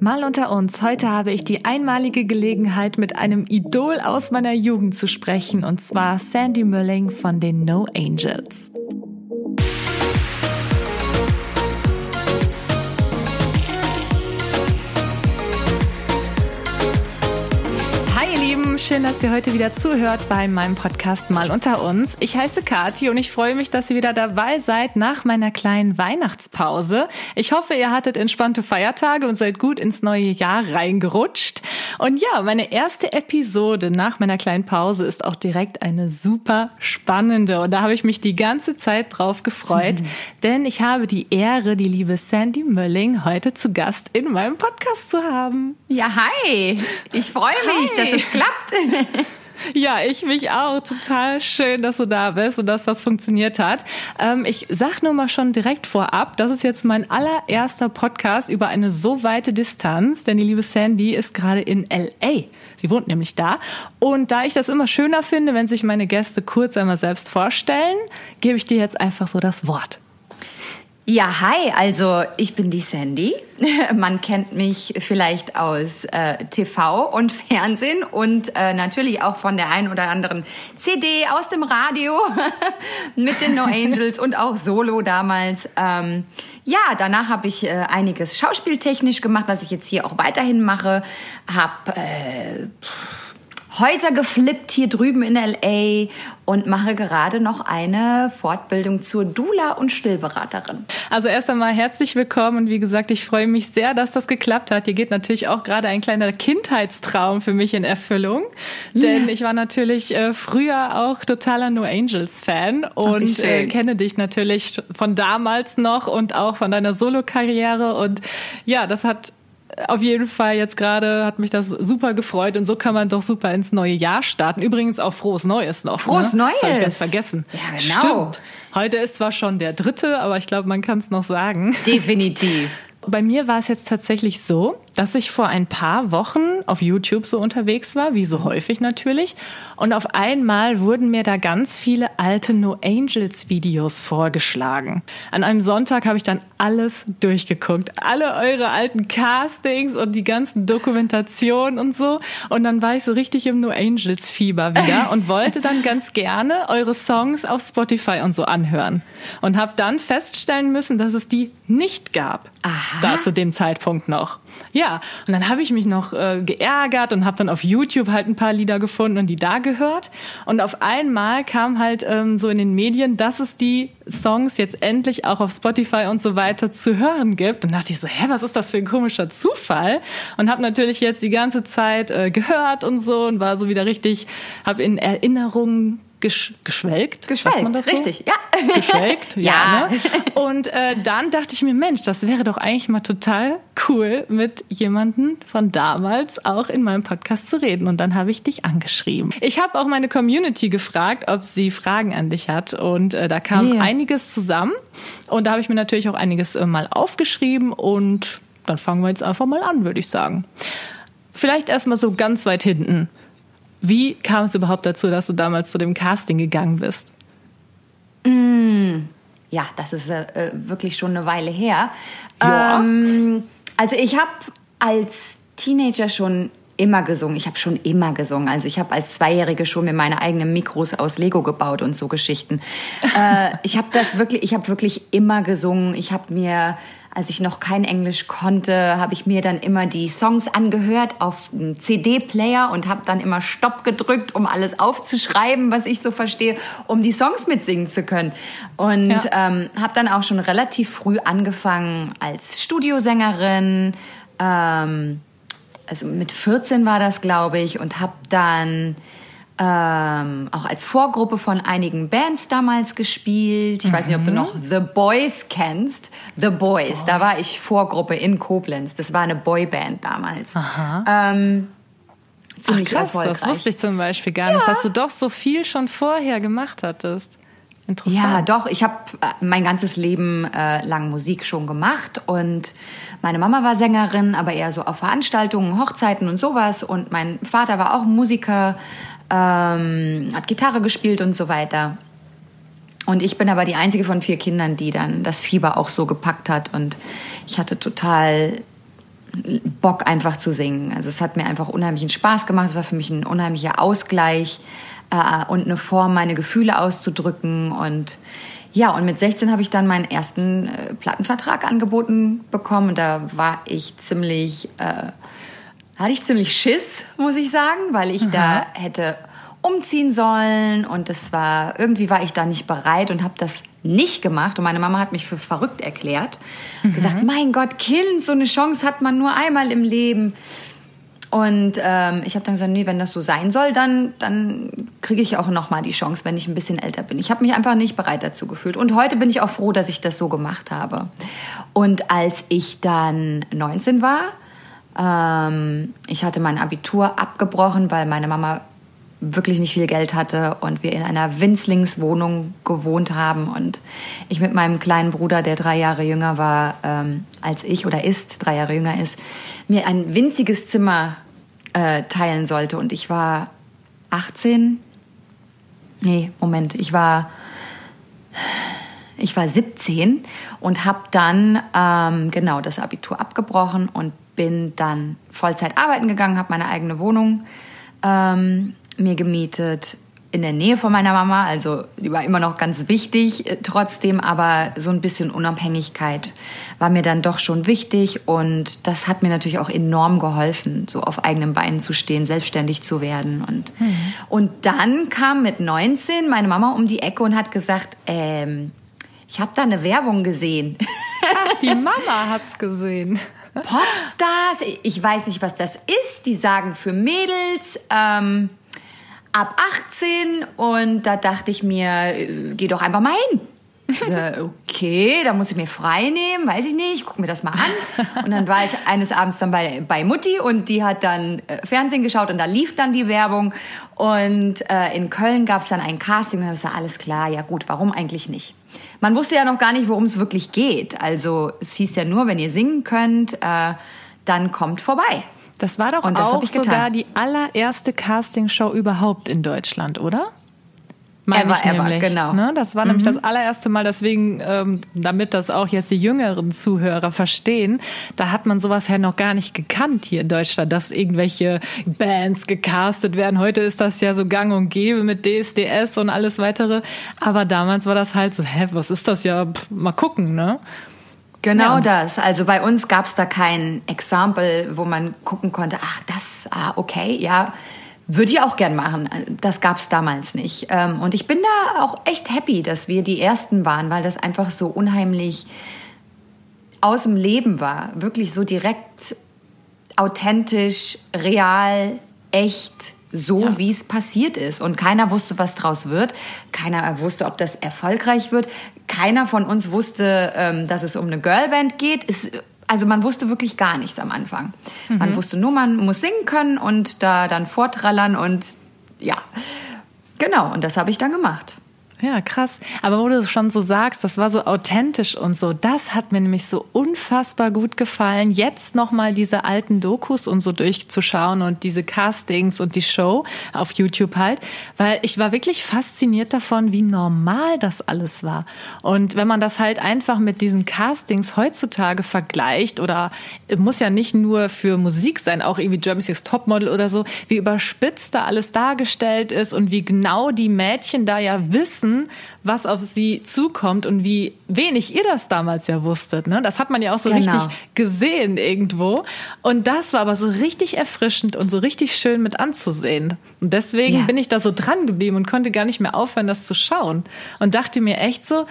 Mal unter uns, heute habe ich die einmalige Gelegenheit, mit einem Idol aus meiner Jugend zu sprechen, und zwar Sandy Mölling von den No Angels. Schön, dass ihr heute wieder zuhört bei meinem Podcast Mal unter uns. Ich heiße Kati und ich freue mich, dass ihr wieder dabei seid nach meiner kleinen Weihnachtspause. Ich hoffe, ihr hattet entspannte Feiertage und seid gut ins neue Jahr reingerutscht. Und ja, meine erste Episode nach meiner kleinen Pause ist auch direkt eine super spannende und da habe ich mich die ganze Zeit drauf gefreut, mhm. denn ich habe die Ehre, die liebe Sandy Mölling heute zu Gast in meinem Podcast zu haben. Ja, hi. Ich freue mich, hi. dass es klappt. Ja, ich mich auch. Total schön, dass du da bist und dass das funktioniert hat. Ähm, ich sag nur mal schon direkt vorab, das ist jetzt mein allererster Podcast über eine so weite Distanz, denn die liebe Sandy ist gerade in LA. Sie wohnt nämlich da. Und da ich das immer schöner finde, wenn sich meine Gäste kurz einmal selbst vorstellen, gebe ich dir jetzt einfach so das Wort. Ja, hi, also ich bin die Sandy. Man kennt mich vielleicht aus äh, TV und Fernsehen und äh, natürlich auch von der einen oder anderen CD aus dem Radio mit den No Angels und auch Solo damals. Ähm, ja, danach habe ich äh, einiges schauspieltechnisch gemacht, was ich jetzt hier auch weiterhin mache. Hab äh, Häuser geflippt hier drüben in LA und mache gerade noch eine Fortbildung zur Dula und Stillberaterin. Also erst einmal herzlich willkommen und wie gesagt, ich freue mich sehr, dass das geklappt hat. Hier geht natürlich auch gerade ein kleiner Kindheitstraum für mich in Erfüllung, denn ja. ich war natürlich äh, früher auch totaler No Angels Fan und äh, kenne dich natürlich von damals noch und auch von deiner Solo-Karriere und ja, das hat auf jeden Fall jetzt gerade hat mich das super gefreut und so kann man doch super ins neue Jahr starten. Übrigens auch frohes Neues noch. Frohes ne? Neues. Das habe ich ganz vergessen. Ja, genau. Stimmt. Heute ist zwar schon der dritte, aber ich glaube, man kann es noch sagen. Definitiv. Bei mir war es jetzt tatsächlich so, dass ich vor ein paar Wochen auf YouTube so unterwegs war, wie so häufig natürlich. Und auf einmal wurden mir da ganz viele alte No Angels Videos vorgeschlagen. An einem Sonntag habe ich dann alles durchgeguckt. Alle eure alten Castings und die ganzen Dokumentationen und so. Und dann war ich so richtig im No Angels Fieber wieder und wollte dann ganz gerne eure Songs auf Spotify und so anhören. Und habe dann feststellen müssen, dass es die nicht gab. Aha. Da zu dem Zeitpunkt noch. Ja, und dann habe ich mich noch äh, geärgert und habe dann auf YouTube halt ein paar Lieder gefunden und die da gehört. Und auf einmal kam halt ähm, so in den Medien, dass es die Songs jetzt endlich auch auf Spotify und so weiter zu hören gibt. Und dachte ich so, hä, was ist das für ein komischer Zufall? Und habe natürlich jetzt die ganze Zeit äh, gehört und so und war so wieder richtig, habe in Erinnerungen gesch geschwelgt. Geschwelgt, so? richtig, ja. Geschwelgt, ja. ja. Ne? Und äh, dann dachte ich mir, Mensch, das wäre doch eigentlich mal total cool, mit jemandem von damals auch in meinem Podcast zu reden. Und dann habe ich dich angeschrieben. Ich habe auch meine Community gefragt, ob sie Fragen an dich hat. Und äh, da kam yeah. einiges zusammen. Und da habe ich mir natürlich auch einiges äh, mal aufgeschrieben. Und dann fangen wir jetzt einfach mal an, würde ich sagen. Vielleicht erstmal so ganz weit hinten. Wie kam es überhaupt dazu, dass du damals zu dem Casting gegangen bist? Mm, ja, das ist äh, wirklich schon eine Weile her. Ja. Ähm, also ich habe als Teenager schon immer gesungen. Ich habe schon immer gesungen. Also ich habe als Zweijährige schon mir meine eigenen Mikros aus Lego gebaut und so Geschichten. äh, ich habe das wirklich, ich habe wirklich immer gesungen. Ich habe mir als ich noch kein Englisch konnte, habe ich mir dann immer die Songs angehört auf einem CD-Player und habe dann immer Stopp gedrückt, um alles aufzuschreiben, was ich so verstehe, um die Songs mitsingen zu können. Und ja. ähm, habe dann auch schon relativ früh angefangen als Studiosängerin. Ähm, also mit 14 war das, glaube ich, und habe dann ähm, auch als Vorgruppe von einigen Bands damals gespielt. Ich mhm. weiß nicht, ob du noch The Boys kennst. The Boys, Boys, da war ich Vorgruppe in Koblenz. Das war eine Boyband damals. Aha. Ähm, ziemlich Ach, krass, erfolgreich. Das wusste ich zum Beispiel gar ja. nicht, dass du doch so viel schon vorher gemacht hattest. Interessant. Ja, doch. Ich habe äh, mein ganzes Leben äh, lang Musik schon gemacht und meine Mama war Sängerin, aber eher so auf Veranstaltungen, Hochzeiten und sowas. Und mein Vater war auch Musiker ähm, hat Gitarre gespielt und so weiter. Und ich bin aber die einzige von vier Kindern, die dann das Fieber auch so gepackt hat. Und ich hatte total Bock einfach zu singen. Also es hat mir einfach unheimlichen Spaß gemacht. Es war für mich ein unheimlicher Ausgleich äh, und eine Form, meine Gefühle auszudrücken. Und ja, und mit 16 habe ich dann meinen ersten äh, Plattenvertrag angeboten bekommen. Und da war ich ziemlich, äh, hatte ich ziemlich Schiss, muss ich sagen, weil ich Aha. da hätte umziehen sollen und es war irgendwie war ich da nicht bereit und habe das nicht gemacht. Und meine Mama hat mich für verrückt erklärt. Mhm. gesagt mein Gott Kind so eine Chance hat man nur einmal im Leben. Und ähm, ich habe dann gesagt nee wenn das so sein soll dann dann kriege ich auch noch mal die Chance wenn ich ein bisschen älter bin. Ich habe mich einfach nicht bereit dazu gefühlt. Und heute bin ich auch froh dass ich das so gemacht habe. Und als ich dann 19 war ähm, ich hatte mein Abitur abgebrochen weil meine Mama wirklich nicht viel Geld hatte und wir in einer Winzlingswohnung gewohnt haben. Und ich mit meinem kleinen Bruder, der drei Jahre jünger war ähm, als ich oder ist, drei Jahre jünger ist, mir ein winziges Zimmer äh, teilen sollte. Und ich war 18, nee, Moment, ich war ich war 17 und habe dann ähm, genau das Abitur abgebrochen und bin dann Vollzeit arbeiten gegangen, habe meine eigene Wohnung ähm, mir gemietet in der Nähe von meiner Mama, also die war immer noch ganz wichtig äh, trotzdem, aber so ein bisschen Unabhängigkeit war mir dann doch schon wichtig und das hat mir natürlich auch enorm geholfen, so auf eigenen Beinen zu stehen, selbstständig zu werden und mhm. und dann kam mit 19 meine Mama um die Ecke und hat gesagt, ähm, ich habe da eine Werbung gesehen. Ach, die Mama hat's gesehen. Popstars, ich weiß nicht, was das ist. Die sagen für Mädels. Ähm, ab 18 und da dachte ich mir, äh, geh doch einfach mal hin. Okay, da muss ich mir frei nehmen, weiß ich nicht, guck mir das mal an. Und dann war ich eines Abends dann bei, bei Mutti und die hat dann äh, Fernsehen geschaut und da lief dann die Werbung. Und äh, in Köln gab es dann ein Casting und dann war alles klar, ja gut, warum eigentlich nicht? Man wusste ja noch gar nicht, worum es wirklich geht. Also es hieß ja nur, wenn ihr singen könnt, äh, dann kommt vorbei. Das war doch das auch sogar die allererste Castingshow überhaupt in Deutschland, oder? Meine ever, ever, nämlich, genau. Ne? Das war mhm. nämlich das allererste Mal, deswegen, ähm, damit das auch jetzt die jüngeren Zuhörer verstehen, da hat man sowas ja noch gar nicht gekannt hier in Deutschland, dass irgendwelche Bands gecastet werden. Heute ist das ja so gang und gäbe mit DSDS und alles weitere. Aber damals war das halt so, hä, was ist das ja? Pff, mal gucken, ne? Genau ja. das. Also bei uns gab es da kein Exempel, wo man gucken konnte, ach, das, ah, okay, ja, würde ich auch gern machen. Das gab es damals nicht. Ähm, und ich bin da auch echt happy, dass wir die Ersten waren, weil das einfach so unheimlich aus dem Leben war. Wirklich so direkt authentisch, real, echt so, ja. wie es passiert ist. Und keiner wusste, was draus wird. Keiner wusste, ob das erfolgreich wird. Keiner von uns wusste, ähm, dass es um eine Girlband geht. Es, also man wusste wirklich gar nichts am Anfang. Mhm. Man wusste nur, man muss singen können und da dann vortrallern und ja. Genau, und das habe ich dann gemacht. Ja, krass. Aber wo du schon so sagst, das war so authentisch und so, das hat mir nämlich so unfassbar gut gefallen, jetzt nochmal diese alten Dokus und so durchzuschauen und diese Castings und die Show auf YouTube halt, weil ich war wirklich fasziniert davon, wie normal das alles war. Und wenn man das halt einfach mit diesen Castings heutzutage vergleicht oder muss ja nicht nur für Musik sein, auch irgendwie Germany's Next Topmodel oder so, wie überspitzt da alles dargestellt ist und wie genau die Mädchen da ja wissen, wissen, was auf sie zukommt und wie wenig ihr das damals ja wusstet. Ne? Das hat man ja auch so genau. richtig gesehen irgendwo. Und das war aber so richtig erfrischend und so richtig schön mit anzusehen. Und deswegen ja. bin ich da so dran geblieben und konnte gar nicht mehr aufhören, das zu schauen. Und dachte mir echt so,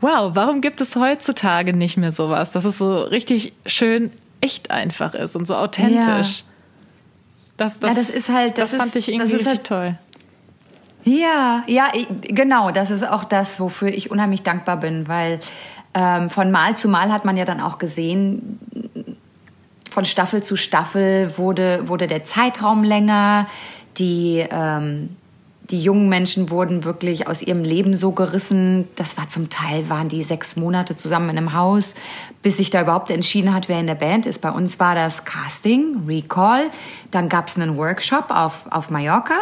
wow, warum gibt es heutzutage nicht mehr sowas, dass es so richtig schön echt einfach ist und so authentisch. Ja. Das, das, ja, das ist halt, das, das fand ist, ich irgendwie richtig halt, toll. Ja, ja, genau. Das ist auch das, wofür ich unheimlich dankbar bin, weil ähm, von Mal zu Mal hat man ja dann auch gesehen, von Staffel zu Staffel wurde, wurde der Zeitraum länger, die, ähm, die jungen Menschen wurden wirklich aus ihrem Leben so gerissen. Das war zum Teil, waren die sechs Monate zusammen in einem Haus, bis sich da überhaupt entschieden hat, wer in der Band ist. Bei uns war das Casting, Recall, dann gab es einen Workshop auf, auf Mallorca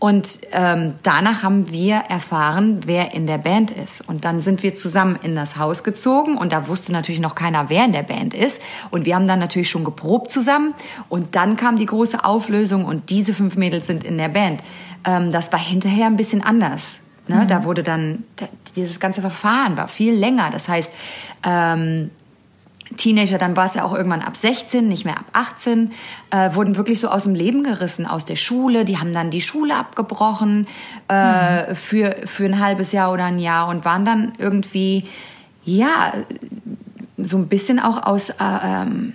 Und ähm, danach haben wir erfahren, wer in der Band ist. Und dann sind wir zusammen in das Haus gezogen und da wusste natürlich noch keiner, wer in der Band ist. Und wir haben dann natürlich schon geprobt zusammen. Und dann kam die große Auflösung und diese fünf Mädels sind in der Band. Ähm, das war hinterher ein bisschen anders. Ne? Mhm. Da wurde dann, dieses ganze Verfahren war viel länger. Das heißt, ähm, Teenager, dann war es ja auch irgendwann ab 16, nicht mehr ab 18, äh, wurden wirklich so aus dem Leben gerissen, aus der Schule. Die haben dann die Schule abgebrochen äh, mhm. für, für ein halbes Jahr oder ein Jahr und waren dann irgendwie, ja, so ein bisschen auch aus, äh, ähm,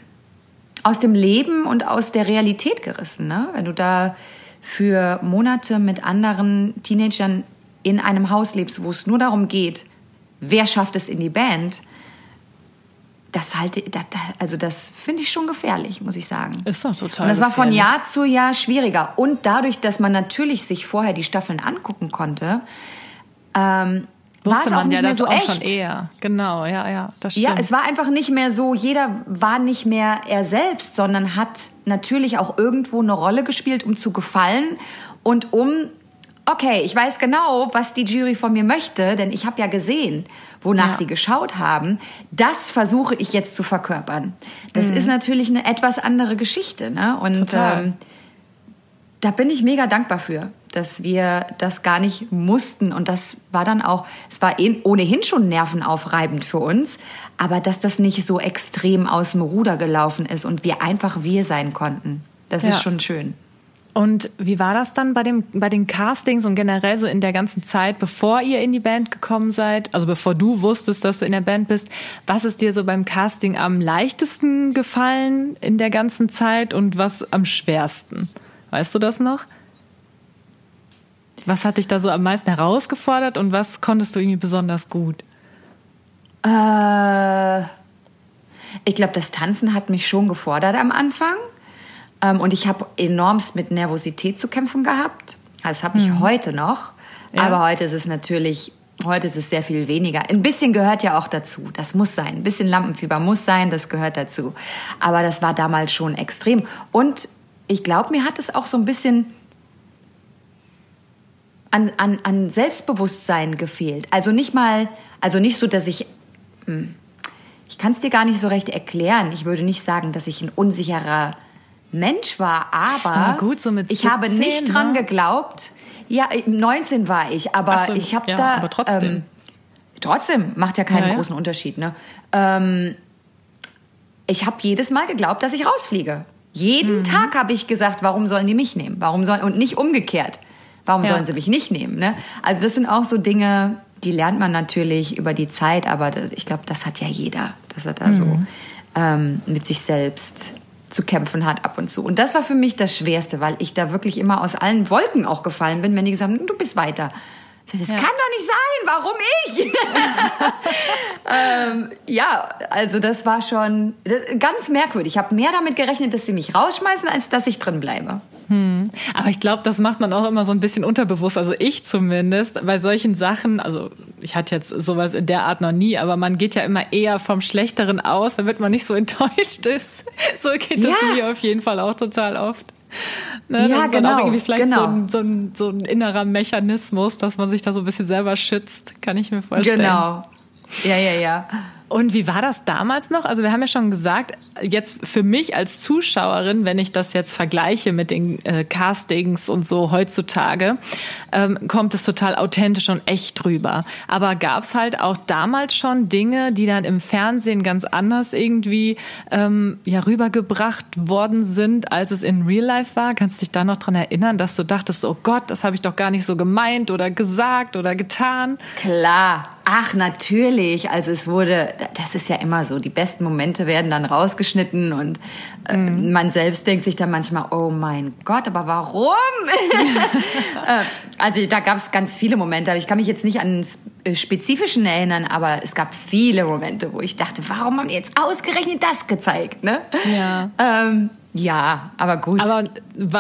aus dem Leben und aus der Realität gerissen. Ne? Wenn du da für Monate mit anderen Teenagern in einem Haus lebst, wo es nur darum geht, wer schafft es in die Band, das halte, das, also das finde ich schon gefährlich, muss ich sagen. Ist doch total. Und das war von Jahr zu Jahr schwieriger. Und dadurch, dass man natürlich sich vorher die Staffeln angucken konnte, ähm, Wusste war es man ja das so auch echt. schon eher. Genau, ja, ja, das stimmt. Ja, es war einfach nicht mehr so, jeder war nicht mehr er selbst, sondern hat natürlich auch irgendwo eine Rolle gespielt, um zu gefallen und um okay, ich weiß genau, was die Jury von mir möchte, denn ich habe ja gesehen, wonach ja. sie geschaut haben. Das versuche ich jetzt zu verkörpern. Das mhm. ist natürlich eine etwas andere Geschichte. Ne? Und ähm, da bin ich mega dankbar für, dass wir das gar nicht mussten. Und das war dann auch, es war eh ohnehin schon nervenaufreibend für uns, aber dass das nicht so extrem aus dem Ruder gelaufen ist und wir einfach wir sein konnten. Das ja. ist schon schön. Und wie war das dann bei, dem, bei den Castings und generell so in der ganzen Zeit, bevor ihr in die Band gekommen seid, also bevor du wusstest, dass du in der Band bist, was ist dir so beim Casting am leichtesten gefallen in der ganzen Zeit und was am schwersten? Weißt du das noch? Was hat dich da so am meisten herausgefordert und was konntest du irgendwie besonders gut? Äh, ich glaube, das Tanzen hat mich schon gefordert am Anfang. Ähm, und ich habe enormst mit Nervosität zu kämpfen gehabt. Das habe ich mhm. heute noch. Ja. Aber heute ist es natürlich, heute ist es sehr viel weniger. Ein bisschen gehört ja auch dazu. Das muss sein. Ein bisschen Lampenfieber muss sein, das gehört dazu. Aber das war damals schon extrem. Und ich glaube, mir hat es auch so ein bisschen an, an, an Selbstbewusstsein gefehlt. Also nicht mal, also nicht so, dass ich, hm, ich kann es dir gar nicht so recht erklären. Ich würde nicht sagen, dass ich ein unsicherer Mensch war, aber gut, so mit 17, ich habe nicht dran ne? geglaubt. Ja, 19 war ich, aber so, ich habe ja, da. Aber trotzdem. Ähm, trotzdem macht ja keinen ja, großen Unterschied. Ne? Ähm, ich habe jedes Mal geglaubt, dass ich rausfliege. Jeden mhm. Tag habe ich gesagt, warum sollen die mich nehmen? Warum sollen und nicht umgekehrt? Warum ja. sollen sie mich nicht nehmen? Ne? Also das sind auch so Dinge, die lernt man natürlich über die Zeit, aber ich glaube, das hat ja jeder, dass er da mhm. so ähm, mit sich selbst zu kämpfen hat ab und zu. Und das war für mich das Schwerste, weil ich da wirklich immer aus allen Wolken auch gefallen bin, wenn die gesagt haben, du bist weiter. Das ja. kann doch nicht sein, warum ich? ähm, ja, also das war schon ganz merkwürdig. Ich habe mehr damit gerechnet, dass sie mich rausschmeißen, als dass ich drin bleibe. Hm. Aber ich glaube, das macht man auch immer so ein bisschen unterbewusst. Also ich zumindest bei solchen Sachen, also ich hatte jetzt sowas in der Art noch nie, aber man geht ja immer eher vom Schlechteren aus, damit man nicht so enttäuscht ist. So geht ja. das mir auf jeden Fall auch total oft. Ne, ja, das ist genau. Dann auch irgendwie vielleicht genau. so, ein, so, ein, so ein innerer Mechanismus, dass man sich da so ein bisschen selber schützt, kann ich mir vorstellen. Genau. Ja, ja, ja. Und wie war das damals noch? Also wir haben ja schon gesagt, jetzt für mich als Zuschauerin, wenn ich das jetzt vergleiche mit den äh, Castings und so heutzutage, ähm, kommt es total authentisch und echt rüber. Aber gab es halt auch damals schon Dinge, die dann im Fernsehen ganz anders irgendwie ähm, ja rübergebracht worden sind, als es in Real Life war? Kannst du dich da noch dran erinnern, dass du dachtest, oh Gott, das habe ich doch gar nicht so gemeint oder gesagt oder getan? Klar, Ach, natürlich. Also es wurde, das ist ja immer so, die besten Momente werden dann rausgeschnitten und äh, mhm. man selbst denkt sich dann manchmal, oh mein Gott, aber warum? Äh, also da gab es ganz viele Momente. Ich kann mich jetzt nicht an äh, spezifischen erinnern, aber es gab viele Momente, wo ich dachte, warum haben die jetzt ausgerechnet das gezeigt? Ne? Ja. Ähm, Ja, aber gut. Aber,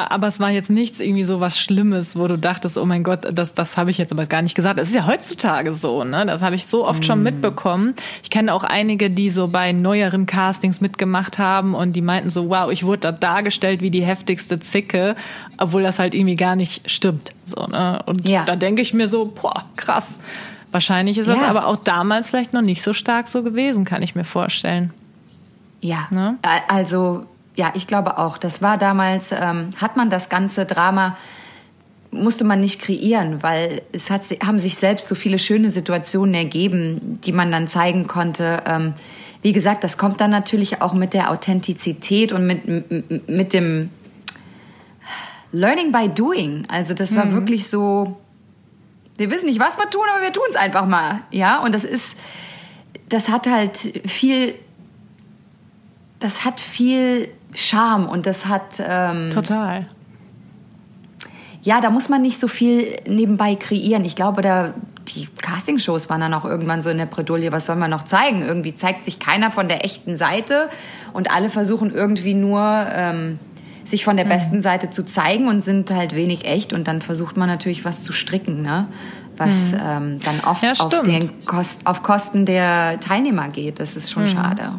aber es war jetzt nichts irgendwie so was Schlimmes, wo du dachtest, oh mein Gott, das, das habe ich jetzt aber gar nicht gesagt. Das ist ja heutzutage so, ne? Das habe ich so oft mm. schon mitbekommen. Ich kenne auch einige, die so bei neueren Castings mitgemacht haben und die meinten so, wow, ich wurde da dargestellt wie die heftigste Zicke, obwohl das halt irgendwie gar nicht stimmt. So, ne? Und ja. da denke ich mir so, boah, krass. Wahrscheinlich ist ja. das aber auch damals vielleicht noch nicht so stark so gewesen, kann ich mir vorstellen. Ja, ne? also ja, ich glaube auch. Das war damals, ähm, hat man das ganze Drama, musste man nicht kreieren, weil es hat, haben sich selbst so viele schöne Situationen ergeben, die man dann zeigen konnte. Ähm, wie gesagt, das kommt dann natürlich auch mit der Authentizität und mit, mit dem Learning by Doing. Also das war mhm. wirklich so, wir wissen nicht, was wir tun, aber wir tun es einfach mal. Ja, und das ist, das hat halt viel, das hat viel Charme und das hat. Ähm, Total. Ja, da muss man nicht so viel nebenbei kreieren. Ich glaube, da die Castingshows waren dann auch irgendwann so in der Bredouille, was soll man noch zeigen? Irgendwie zeigt sich keiner von der echten Seite und alle versuchen irgendwie nur ähm, sich von der mhm. besten Seite zu zeigen und sind halt wenig echt und dann versucht man natürlich was zu stricken, ne? was mhm. ähm, dann oft ja, auf, den Kost, auf Kosten der Teilnehmer geht. Das ist schon mhm. schade.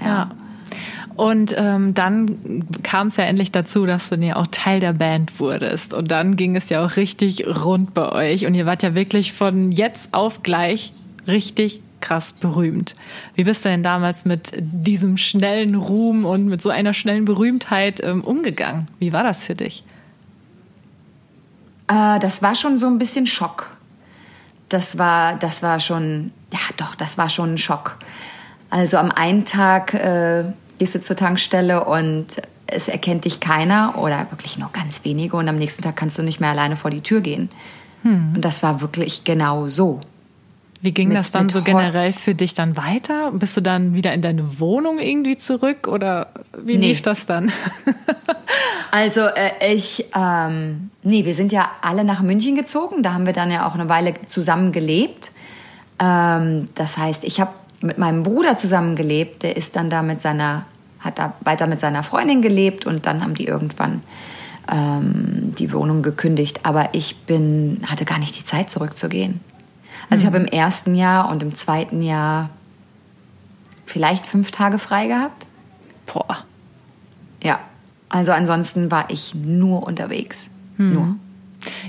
ja. ja. Und ähm, dann kam es ja endlich dazu, dass du ja auch Teil der Band wurdest. Und dann ging es ja auch richtig rund bei euch. Und ihr wart ja wirklich von jetzt auf gleich richtig krass berühmt. Wie bist du denn damals mit diesem schnellen Ruhm und mit so einer schnellen Berühmtheit ähm, umgegangen? Wie war das für dich? Äh, das war schon so ein bisschen Schock. Das war, das war schon, ja doch, das war schon ein Schock. Also am einen Tag äh, gehst du zur Tankstelle und es erkennt dich keiner oder wirklich nur ganz wenige und am nächsten Tag kannst du nicht mehr alleine vor die Tür gehen. Hm. Und das war wirklich genau so. Wie ging mit, das dann so generell für dich dann weiter? Bist du dann wieder in deine Wohnung irgendwie zurück oder wie nee. lief das dann? also äh, ich, ähm, nee, wir sind ja alle nach München gezogen. Da haben wir dann ja auch eine Weile zusammen gelebt. Ähm, das heißt, ich habe mit meinem Bruder zusammen gelebt. Der ist dann da mit seiner hat da weiter mit seiner Freundin gelebt und dann haben die irgendwann ähm, die Wohnung gekündigt. Aber ich bin, hatte gar nicht die Zeit zurückzugehen. Also mhm. ich habe im ersten Jahr und im zweiten Jahr vielleicht fünf Tage frei gehabt. Boah. Ja. Also ansonsten war ich nur unterwegs. Mhm. Nur.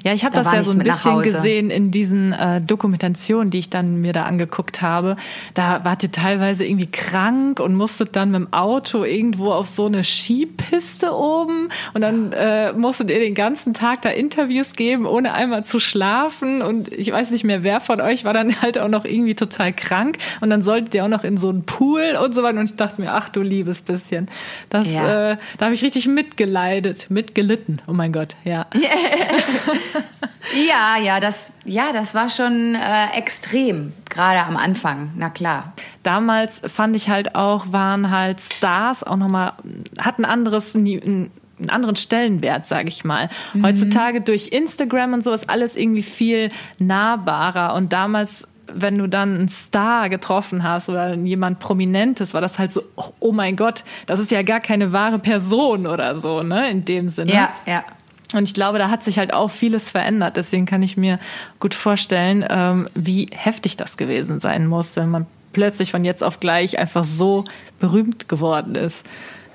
Ja, ich habe da das ja so ein bisschen gesehen in diesen äh, Dokumentationen, die ich dann mir da angeguckt habe. Da wart ihr teilweise irgendwie krank und musstet dann mit dem Auto irgendwo auf so eine Skipiste oben. Und dann äh, musstet ihr den ganzen Tag da Interviews geben, ohne einmal zu schlafen. Und ich weiß nicht mehr, wer von euch war dann halt auch noch irgendwie total krank. Und dann solltet ihr auch noch in so einen Pool und so weiter. Und ich dachte mir, ach du liebes bisschen, das, ja. äh, da habe ich richtig mitgeleidet, mitgelitten, oh mein Gott, ja. ja, ja, das, ja, das war schon äh, extrem, gerade am Anfang, na klar. Damals fand ich halt auch, waren halt Stars auch nochmal, hatten anderes, einen anderen Stellenwert, sage ich mal. Mhm. Heutzutage durch Instagram und so ist alles irgendwie viel nahbarer und damals wenn du dann einen Star getroffen hast oder jemand Prominentes, war das halt so, oh mein Gott, das ist ja gar keine wahre Person oder so, ne, in dem Sinne. Ja, ja. Und ich glaube, da hat sich halt auch vieles verändert. Deswegen kann ich mir gut vorstellen, ähm, wie heftig das gewesen sein muss, wenn man plötzlich von jetzt auf gleich einfach so berühmt geworden ist.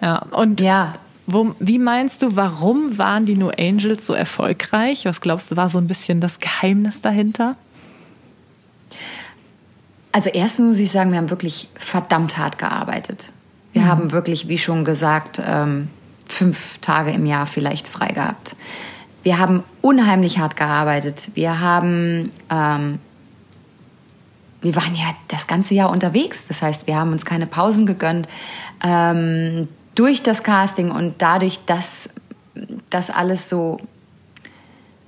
Ja, und ja. Wo, wie meinst du, warum waren die New Angels so erfolgreich? Was glaubst du, war so ein bisschen das Geheimnis dahinter? Also erstens muss ich sagen, wir haben wirklich verdammt hart gearbeitet. Wir mhm. haben wirklich, wie schon gesagt, ähm, fünf Tage im Jahr vielleicht frei gehabt. Wir haben unheimlich hart gearbeitet. Wir haben, ähm, wir waren ja das ganze Jahr unterwegs. Das heißt, wir haben uns keine Pausen gegönnt. Ähm, durch das Casting und dadurch, dass das alles so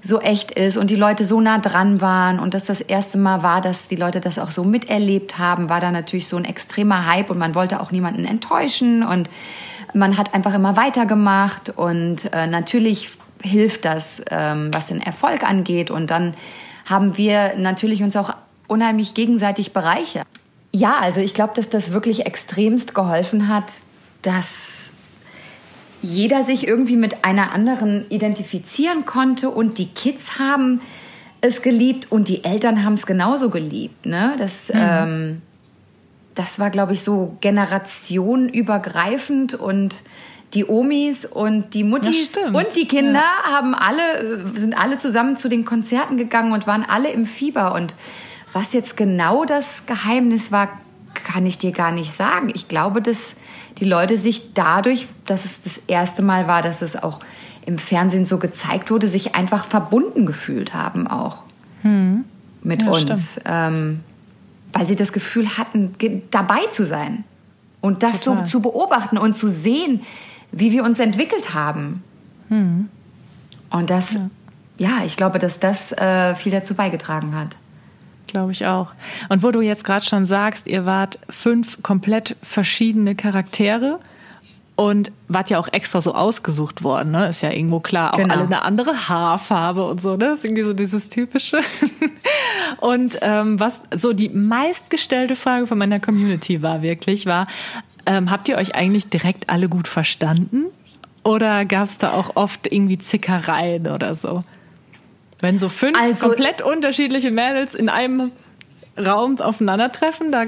so echt ist und die Leute so nah dran waren und dass das erste Mal war, dass die Leute das auch so miterlebt haben, war da natürlich so ein extremer Hype und man wollte auch niemanden enttäuschen und man hat einfach immer weitergemacht und äh, natürlich hilft das, ähm, was den Erfolg angeht. Und dann haben wir natürlich uns auch unheimlich gegenseitig bereichert. Ja, also ich glaube, dass das wirklich extremst geholfen hat, dass jeder sich irgendwie mit einer anderen identifizieren konnte und die Kids haben es geliebt und die Eltern haben es genauso geliebt. Ne? Das, mhm. ähm, das war, glaube ich, so generationenübergreifend und die Omis und die Muttis und die Kinder ja. haben alle, sind alle zusammen zu den Konzerten gegangen und waren alle im Fieber. Und was jetzt genau das Geheimnis war, kann ich dir gar nicht sagen. Ich glaube, dass die Leute sich dadurch, dass es das erste Mal war, dass es auch im Fernsehen so gezeigt wurde, sich einfach verbunden gefühlt haben auch hm. mit ja, uns. Ähm, weil sie das Gefühl hatten, dabei zu sein und das so zu beobachten und zu sehen, wie wir uns entwickelt haben. Hm. Und das, ja. ja. ich glaube, dass das äh, viel dazu beigetragen hat. Glaube ich auch. Und wo du jetzt gerade schon sagst, ihr wart fünf komplett verschiedene Charaktere und wart ja auch extra so ausgesucht worden, ne? Ist ja irgendwo klar, auch genau. alle eine andere Haarfarbe und so, ne? Das ist irgendwie so dieses typische. und ähm, was so die meistgestellte Frage von meiner Community war wirklich, war, ähm, habt ihr euch eigentlich direkt alle gut verstanden? Oder gab es da auch oft irgendwie Zickereien oder so? Wenn so fünf also, komplett unterschiedliche Mädels in einem Raum aufeinandertreffen, da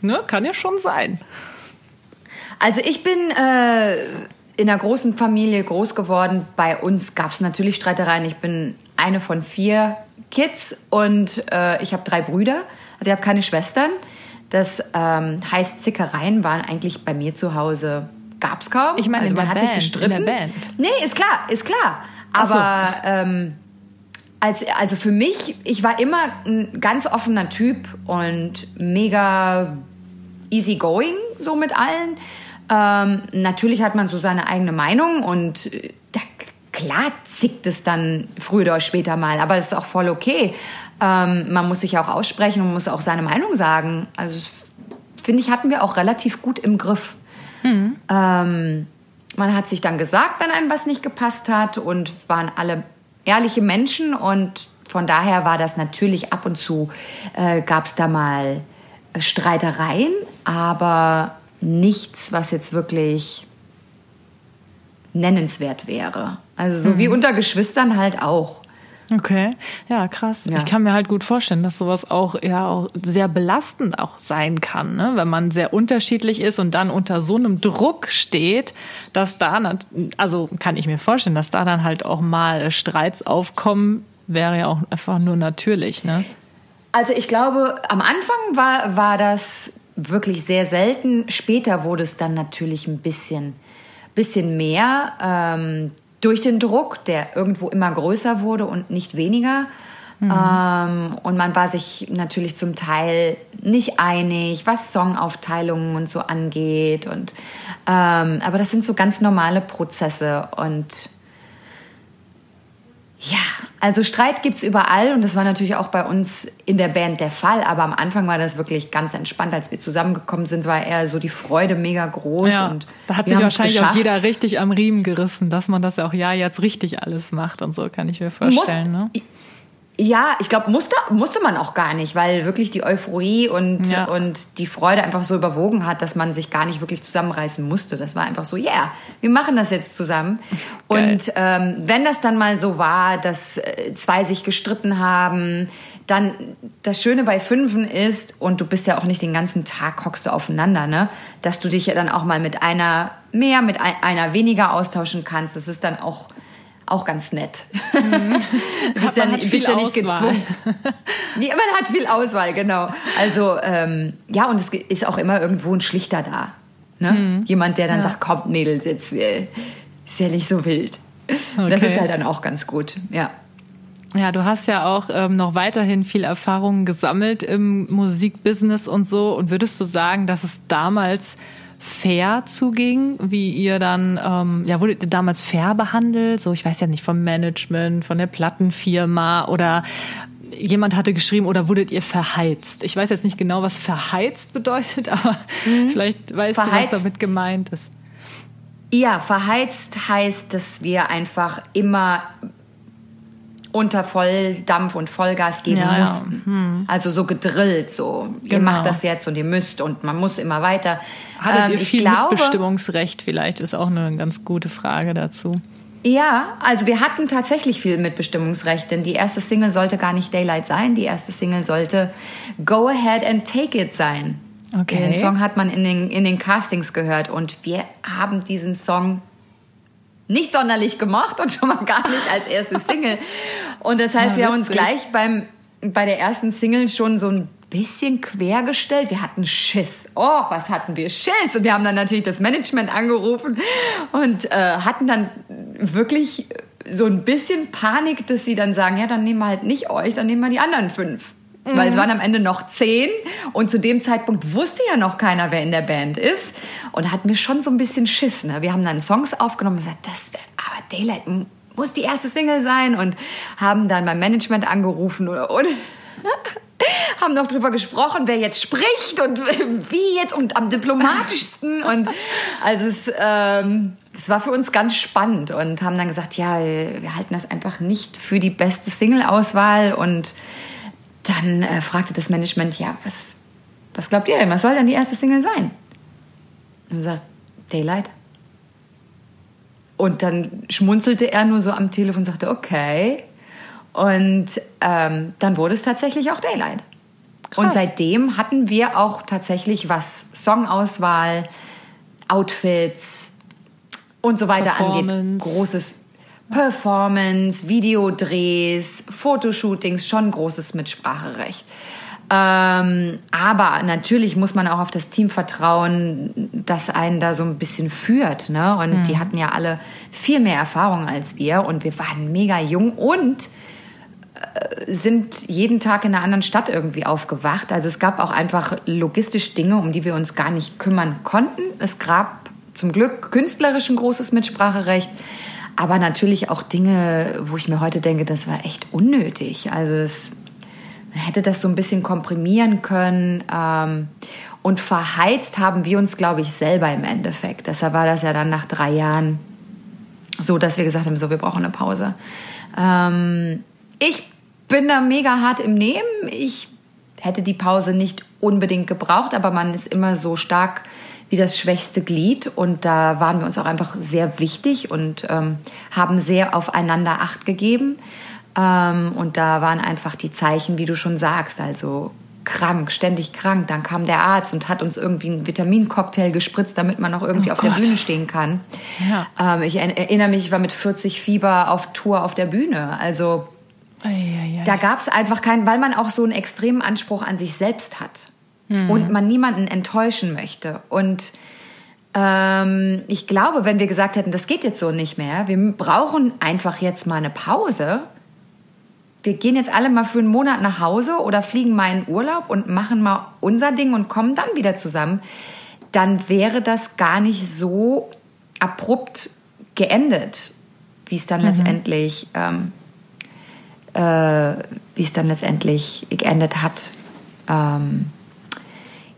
ne, kann ja schon sein. Also ich bin äh, in einer großen Familie groß geworden. Bei uns gab es natürlich Streitereien. Ich bin eine von vier Kids und äh, ich habe drei Brüder. Also ich habe keine Schwestern. Das ähm, heißt, Zickereien waren eigentlich bei mir zu Hause gab es kaum. Ich meine, also man hat Band, sich gestritten. In der Band. Nee, ist klar, ist klar. Aber so. ähm, als, also für mich, ich war immer ein ganz offener Typ und mega easygoing so mit allen. Ähm, natürlich hat man so seine eigene Meinung und äh, da, klar zickt es dann früher oder später mal, aber das ist auch voll okay. Ähm, man muss sich auch aussprechen und muss auch seine Meinung sagen. Also finde ich, hatten wir auch relativ gut im Griff. Mhm. Ähm, man hat sich dann gesagt, wenn einem was nicht gepasst hat und waren alle ehrliche Menschen und von daher war das natürlich ab und zu, äh, gab es da mal Streitereien, aber nichts, was jetzt wirklich nennenswert wäre. Also so mhm. wie unter Geschwistern halt auch. Okay, ja, krass. Ja. Ich kann mir halt gut vorstellen, dass sowas auch ja auch sehr belastend auch sein kann, ne? wenn man sehr unterschiedlich ist und dann unter so einem Druck steht, dass da, also kann ich mir vorstellen, dass da dann halt auch mal Streits aufkommen, wäre ja auch einfach nur natürlich, ne? Also ich glaube, am Anfang war, war das wirklich sehr selten. Später wurde es dann natürlich ein bisschen, bisschen mehr. Ähm, durch den Druck, der irgendwo immer größer wurde und nicht weniger. Mhm. Ähm, und man war sich natürlich zum Teil nicht einig, was Songaufteilungen und so angeht. Und, ähm, aber das sind so ganz normale Prozesse. Und ja, also Streit gibt es überall und das war natürlich auch bei uns in der Band der Fall. Aber am Anfang war das wirklich ganz entspannt. Als wir zusammengekommen sind, war eher so die Freude mega groß. Ja, und da hat sich wahrscheinlich auch jeder richtig am Riemen gerissen, dass man das auch ja jetzt richtig alles macht und so, kann ich mir vorstellen. Muss, ne? Ja, ich glaube, musste, musste man auch gar nicht, weil wirklich die Euphorie und, ja. und die Freude einfach so überwogen hat, dass man sich gar nicht wirklich zusammenreißen musste. Das war einfach so, ja, yeah, wir machen das jetzt zusammen. Geil. Und ähm, wenn das dann mal so war, dass äh, zwei sich gestritten haben, dann das Schöne bei Fünfen ist, und du bist ja auch nicht den ganzen Tag hockst du aufeinander, ne? Dass du dich ja dann auch mal mit einer mehr, mit einer weniger austauschen kannst. Das ist dann auch auch ganz nett. Mhm. Du bist, ja, nicht, bist ja nicht gezwungen. nee, man hat viel Auswahl, genau. Also ähm, ja, und es ist auch immer irgendwo ein Schlichter da. Ne? Mhm. Jemand, der dann ja. sagt, komm, Mädels, jetzt äh, ist ja nicht so wild. Okay. Das ist halt dann auch ganz gut, ja. Ja, du hast ja auch ähm, noch weiterhin viel Erfahrung gesammelt im Musikbusiness und so. Und würdest du sagen, dass es damals fair zuging, wie ihr dann, ähm, ja, wurdet ihr damals fair behandelt? So, ich weiß ja nicht, vom Management, von der Plattenfirma oder jemand hatte geschrieben oder wurdet ihr verheizt? Ich weiß jetzt nicht genau, was verheizt bedeutet, aber mhm. vielleicht weißt verheizt. du, was damit gemeint ist. Ja, verheizt heißt, dass wir einfach immer unter Volldampf und Vollgas geben Ja, ja. mussten. Hm. Also so gedrillt, so ihr Genau. macht das jetzt und ihr müsst und man muss immer weiter. Hattet Ähm, ihr viel glaube, Mitbestimmungsrecht? Vielleicht ist auch eine ganz gute Frage dazu. Ja, also wir hatten tatsächlich viel Mitbestimmungsrecht, denn die erste Single sollte gar nicht Daylight sein. Die erste Single sollte Go Ahead and Take It sein. Okay. Den Song hat man in den, in den Castings gehört und wir haben diesen Song nicht sonderlich gemocht und schon mal gar nicht als erste Single. Und das heißt, Ah, wir haben uns gleich beim, bei der ersten Single schon so ein bisschen quergestellt. Wir hatten Schiss. Oh, was hatten wir Schiss? Und wir haben dann natürlich das Management angerufen und äh, hatten dann wirklich so ein bisschen Panik, dass sie dann sagen, ja, dann nehmen wir halt nicht euch, dann nehmen wir die anderen fünf. Weil es waren am Ende noch zehn und zu dem Zeitpunkt wusste ja noch keiner, wer in der Band ist. Und hatten wir schon so ein bisschen Schiss. Ne? Wir haben dann Songs aufgenommen und gesagt, das, aber Daylight muss die erste Single sein und haben dann beim Management angerufen und, und haben noch drüber gesprochen, wer jetzt spricht und wie jetzt und am diplomatischsten. Und also es, ähm, es war für uns ganz spannend und haben dann gesagt, ja, wir halten das einfach nicht für die beste Single-Auswahl. Und dann äh, fragte das Management, ja, was, was glaubt ihr denn? Was soll denn die erste Single sein? Und sagt, Daylight. Und dann schmunzelte er nur so am Telefon und sagte, okay. Und ähm, dann wurde es tatsächlich auch Daylight. Und seitdem hatten wir auch tatsächlich, was Songauswahl, Outfits und so weiter angeht, großes Performance, Videodrehs, Fotoshootings, schon großes Mitspracherecht. Ähm, aber natürlich muss man auch auf das Team vertrauen, das einen da so ein bisschen führt. Ne? Und die hatten ja alle viel mehr Erfahrung als wir und wir waren mega jung und äh, sind jeden Tag in einer anderen Stadt irgendwie aufgewacht. Also es gab auch einfach logistisch Dinge, um die wir uns gar nicht kümmern konnten. Es gab zum Glück künstlerisch ein großes Mitspracherecht, aber natürlich auch Dinge, wo ich mir heute denke, das war echt unnötig. Also es, man hätte das so ein bisschen komprimieren können. Ähm, und verheizt haben wir uns, glaube ich, selber im Endeffekt. Deshalb war das ja dann nach drei Jahren so, dass wir gesagt haben, so, wir brauchen eine Pause. Ähm, ich bin da mega hart im Nehmen. Ich hätte die Pause nicht unbedingt gebraucht, aber man ist immer so stark wie das schwächste Glied und da waren wir uns auch einfach sehr wichtig und ähm, haben sehr aufeinander Acht gegeben. Ähm, und da waren einfach die Zeichen, wie du schon sagst, also krank, ständig krank. Dann kam der Arzt und hat uns irgendwie einen Vitamincocktail gespritzt, damit man noch irgendwie Oh auf der Gott. Bühne stehen kann. Ja. Ähm, ich er- erinnere mich, ich war mit 40 Fieber auf Tour auf der Bühne. Also Eieiei. da gab es einfach keinen, weil man auch so einen extremen Anspruch an sich selbst hat und man niemanden enttäuschen möchte. Und ähm, ich glaube, wenn wir gesagt hätten, das geht jetzt so nicht mehr, wir brauchen einfach jetzt mal eine Pause. Wir gehen jetzt alle mal für einen Monat nach Hause oder fliegen mal in Urlaub und machen mal unser Ding und kommen dann wieder zusammen, dann wäre das gar nicht so abrupt geendet, wie es dann letztendlich ähm, äh, wie es dann letztendlich geendet hat. Ähm,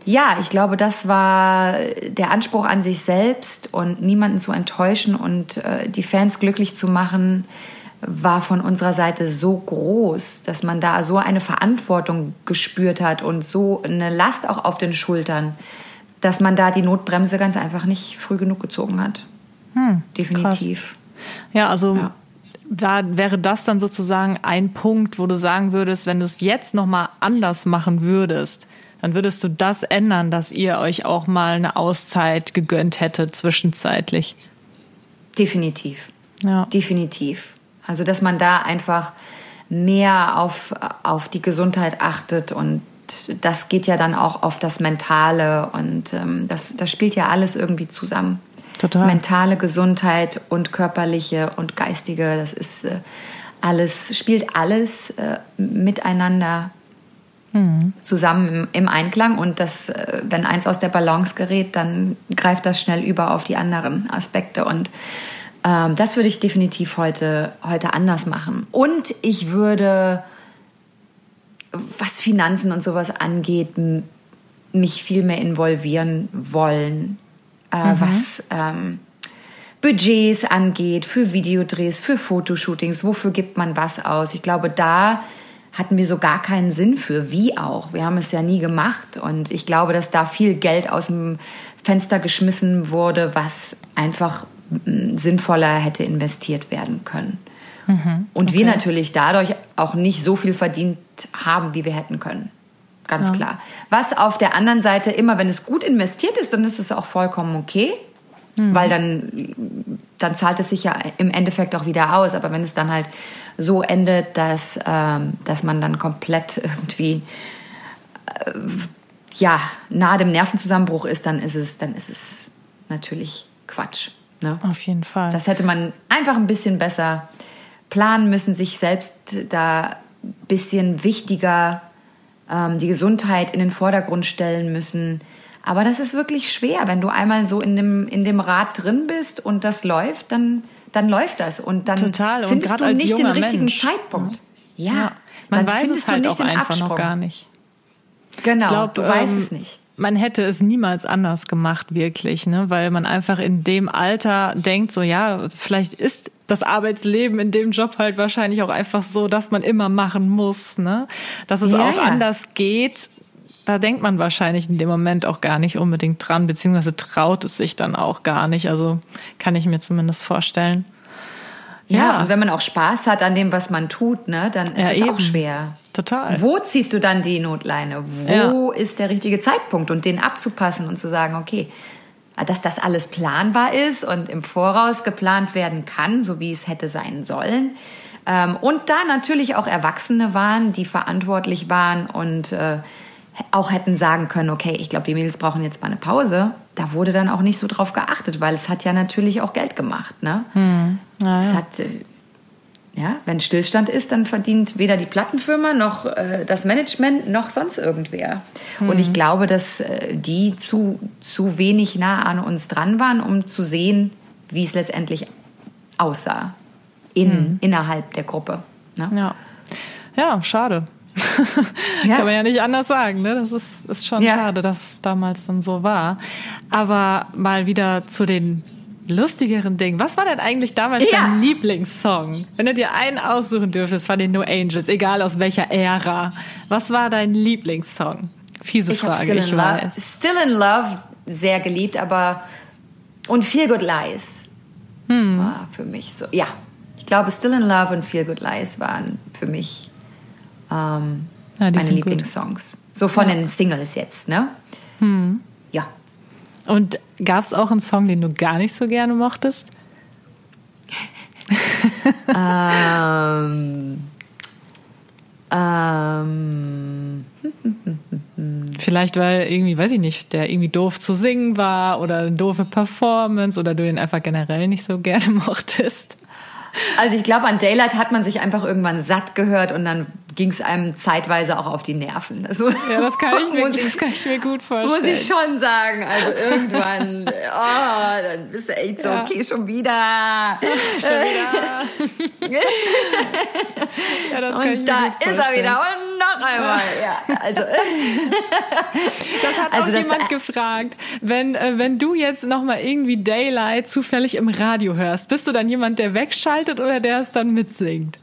ja, ich glaube, das war der Anspruch an sich selbst und niemanden zu enttäuschen und äh, die Fans glücklich zu machen, war von unserer Seite so groß, dass man da so eine Verantwortung gespürt hat und so eine Last auch auf den Schultern, dass man da die Notbremse ganz einfach nicht früh genug gezogen hat. Definitiv. Ja, also Ja. War, wäre das dann sozusagen ein Punkt, wo du sagen würdest, wenn du es jetzt nochmal anders machen würdest, dann würdest du das ändern, dass ihr euch auch mal eine Auszeit gegönnt hättet zwischenzeitlich. Definitiv. Ja. Definitiv. Also, dass man da einfach mehr auf, auf die Gesundheit achtet und das geht ja dann auch auf das Mentale und ähm, das, das spielt ja alles irgendwie zusammen. Total. Mentale Gesundheit und körperliche und geistige, das ist äh, alles, spielt alles äh, miteinander zusammen im, im Einklang und das, äh, wenn eins aus der Balance gerät, dann greift das schnell über auf die anderen Aspekte und ähm, das würde ich definitiv heute, heute anders machen. Und ich würde, was Finanzen und sowas angeht, mich viel mehr involvieren wollen, äh, was, ähm, Budgets angeht, für Videodrehs, für Fotoshootings, wofür gibt man was aus? Ich glaube, da hatten wir so gar keinen Sinn für, wie auch. Wir haben es ja nie gemacht und ich glaube, dass da viel Geld aus dem Fenster geschmissen wurde, was einfach mm, sinnvoller hätte investiert werden können. Mhm, und okay. wir natürlich dadurch auch nicht so viel verdient haben, wie wir hätten können. Ganz ja. klar. Was auf der anderen Seite immer, wenn es gut investiert ist, dann ist es auch vollkommen okay. Mhm. Weil dann, dann zahlt es sich ja im Endeffekt auch wieder aus. Aber wenn es dann halt so endet, dass, ähm, dass man dann komplett irgendwie äh, ja, nahe dem Nervenzusammenbruch ist, dann ist es, dann ist es natürlich Quatsch. Ne? Auf jeden Fall. Das hätte man einfach ein bisschen besser planen müssen, sich selbst da ein bisschen wichtiger ähm, die Gesundheit in den Vordergrund stellen müssen aber das ist wirklich schwer. Wenn du einmal so in dem, in dem Rad drin bist und das läuft, dann, dann läuft das. Und dann Total. Und findest du nicht den richtigen Mensch. Zeitpunkt. Ja, ja. man weiß es halt auch einfach Absprung. noch gar nicht. Genau, glaub, du ähm, weißt es nicht. Man hätte es niemals anders gemacht, wirklich, ne? weil man einfach in dem Alter denkt, so ja, vielleicht ist das Arbeitsleben in dem Job halt wahrscheinlich auch einfach so, dass man immer machen muss, ne? Dass es ja, auch ja. anders geht da denkt man wahrscheinlich in dem Moment auch gar nicht unbedingt dran, beziehungsweise traut es sich dann auch gar nicht. Also kann ich mir zumindest vorstellen. Ja, ja. und wenn man auch Spaß hat an dem, was man tut, ne, dann ist ja, es eben. auch schwer. Total. Wo ziehst du dann die Notleine? Wo ja. ist der richtige Zeitpunkt und den abzupassen und zu sagen, okay, dass das alles planbar ist und im Voraus geplant werden kann, so wie es hätte sein sollen. Ähm, und da natürlich auch Erwachsene waren, die verantwortlich waren und äh, auch hätten sagen können, okay, ich glaube, die Mädels brauchen jetzt mal eine Pause. Da wurde dann auch nicht so drauf geachtet, weil es hat ja natürlich auch Geld gemacht. Ne? Hm. Ja, es hat, äh, ja, wenn Stillstand ist, dann verdient weder die Plattenfirma noch äh, das Management noch sonst irgendwer. Hm. Und ich glaube, dass äh, die zu, zu wenig nah an uns dran waren, um zu sehen, wie es letztendlich aussah in, hm. innerhalb der Gruppe. Ne? Ja. ja, schade ja. Kann man ja nicht anders sagen. Ne? Das ist, ist schon ja. schade, dass damals dann so war. Aber mal wieder zu den lustigeren Dingen. Was war denn eigentlich damals ja. dein Lieblingssong? Wenn du dir einen aussuchen dürftest von den No Angels, egal aus welcher Ära, was war dein Lieblingssong? Fiese ich Frage, Still ich in weiß. Love, Still in Love sehr geliebt, aber und Feel Good Lies hm. war für mich so. Ja, ich glaube Still in Love und Feel Good Lies waren für mich ähm, ja, meine Lieblingssongs. So von ja. den Singles jetzt, ne? Hm. Ja. Und gab es auch einen Song, den du gar nicht so gerne mochtest? ähm, ähm, Vielleicht weil irgendwie, weiß ich nicht, der irgendwie doof zu singen war oder eine doofe Performance oder du den einfach generell nicht so gerne mochtest. Also ich glaube, an Daylight hat man sich einfach irgendwann satt gehört und dann ging es einem zeitweise auch auf die Nerven. Also, ja, das kann, ich mir, das kann ich mir gut vorstellen. Muss ich schon sagen. Also irgendwann, oh, dann bist du echt so, ja. okay, schon wieder. schon wieder. ja, das kann und ich mir da gut ist er wieder und noch einmal. Ja, also. das hat also auch jemand das, gefragt. Wenn, äh, wenn du jetzt nochmal irgendwie Daylight zufällig im Radio hörst, bist du dann jemand, der wegschaltet oder der es dann mitsingt?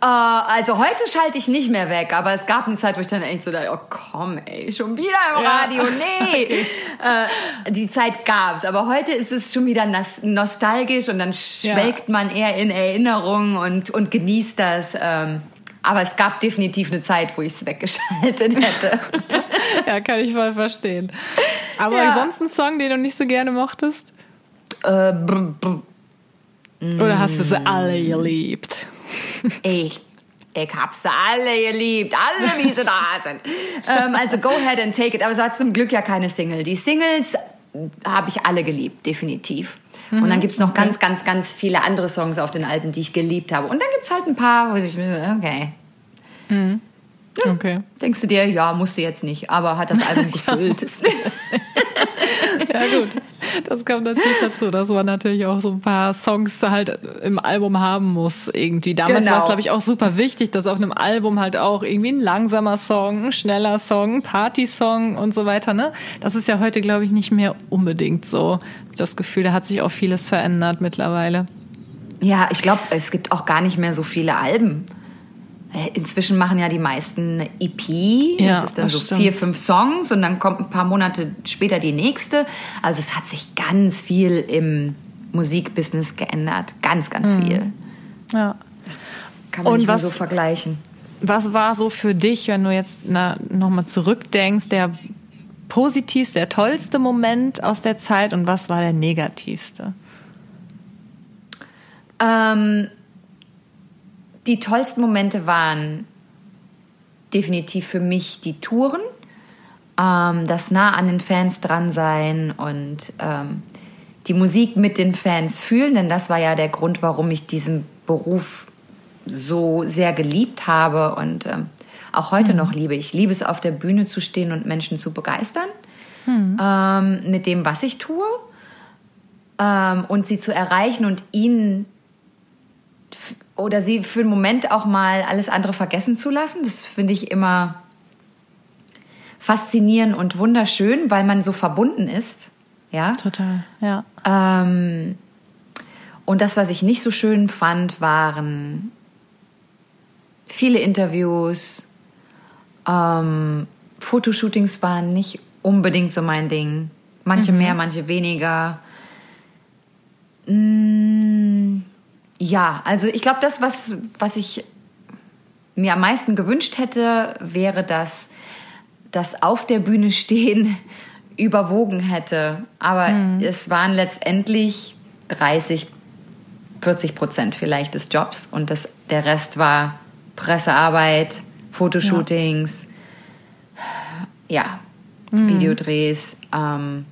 Äh, also heute schalte ich nicht mehr weg, aber es gab eine Zeit, wo ich dann echt so dachte, oh komm, ey, schon wieder im Radio, ja. nee. Okay. Äh, die Zeit gab's, aber heute ist es schon wieder nostalgisch und dann schwelgt ja. man eher in Erinnerungen und, und genießt das. Ähm, aber es gab definitiv eine Zeit, wo ich es weggeschaltet hätte. ja, kann ich voll verstehen. Aber ja. ansonsten Song, den du nicht so gerne mochtest? Äh, brr, brr. Oder hast du sie alle geliebt? Ich ich hab sie alle geliebt, alle wie sie da sind. ähm, also go ahead and take it. Aber es war zum Glück ja keine Single. Die Singles habe ich alle geliebt, definitiv. Mhm. Und dann gibt's noch okay. ganz, ganz, ganz viele andere Songs auf den Alben, die ich geliebt habe. Und dann gibt's halt ein paar, wo ich mir, okay. Mhm. Okay. Denkst du dir, ja, musste jetzt nicht, aber hat das Album gefüllt. ja, gut. Das kommt natürlich dazu, dass man natürlich auch so ein paar Songs halt im Album haben muss irgendwie. Damals genau. war es, glaube ich, auch super wichtig, dass auf einem Album halt auch irgendwie ein langsamer Song, ein schneller Song, ein Party-Song und so weiter. Ne? Das ist ja heute, glaube ich, nicht mehr unbedingt so. Das Gefühl, da hat sich auch vieles verändert mittlerweile. Ja, ich glaube, es gibt auch gar nicht mehr so viele Alben. Inzwischen machen ja die meisten EP. Ja, das ist dann das so stimmt. vier, fünf Songs und dann kommt ein paar Monate später die nächste. Also es hat sich ganz viel im Musikbusiness geändert. Ganz, ganz mhm. viel. Ja. Das kann man und nicht was, so vergleichen. Was war so für dich, wenn du jetzt nochmal zurückdenkst, der positivste, der tollste Moment aus der Zeit und was war der negativste? Ähm, die tollsten Momente waren definitiv für mich die Touren, ähm, das nah an den Fans dran sein und ähm, die Musik mit den Fans fühlen, denn das war ja der Grund, warum ich diesen Beruf so sehr geliebt habe und ähm, auch heute mhm. noch liebe. Ich liebe es, auf der Bühne zu stehen und Menschen zu begeistern mhm. ähm, mit dem, was ich tue ähm, und sie zu erreichen und ihnen oder sie für einen Moment auch mal alles andere vergessen zu lassen. Das finde ich immer faszinierend und wunderschön, weil man so verbunden ist. Ja, total, ja. Ähm, und das, was ich nicht so schön fand, waren viele Interviews. Ähm, Fotoshootings waren nicht unbedingt so mein Ding. Manche mhm. mehr, manche weniger. Mmh ja, also ich glaube, das, was, was ich mir am meisten gewünscht hätte, wäre, dass das auf der Bühne stehen überwogen hätte. Aber mhm. es waren letztendlich 30, 40 Prozent vielleicht des Jobs und das, der Rest war Pressearbeit, Fotoshootings, ja, ja mhm. Videodrehs. Ähm,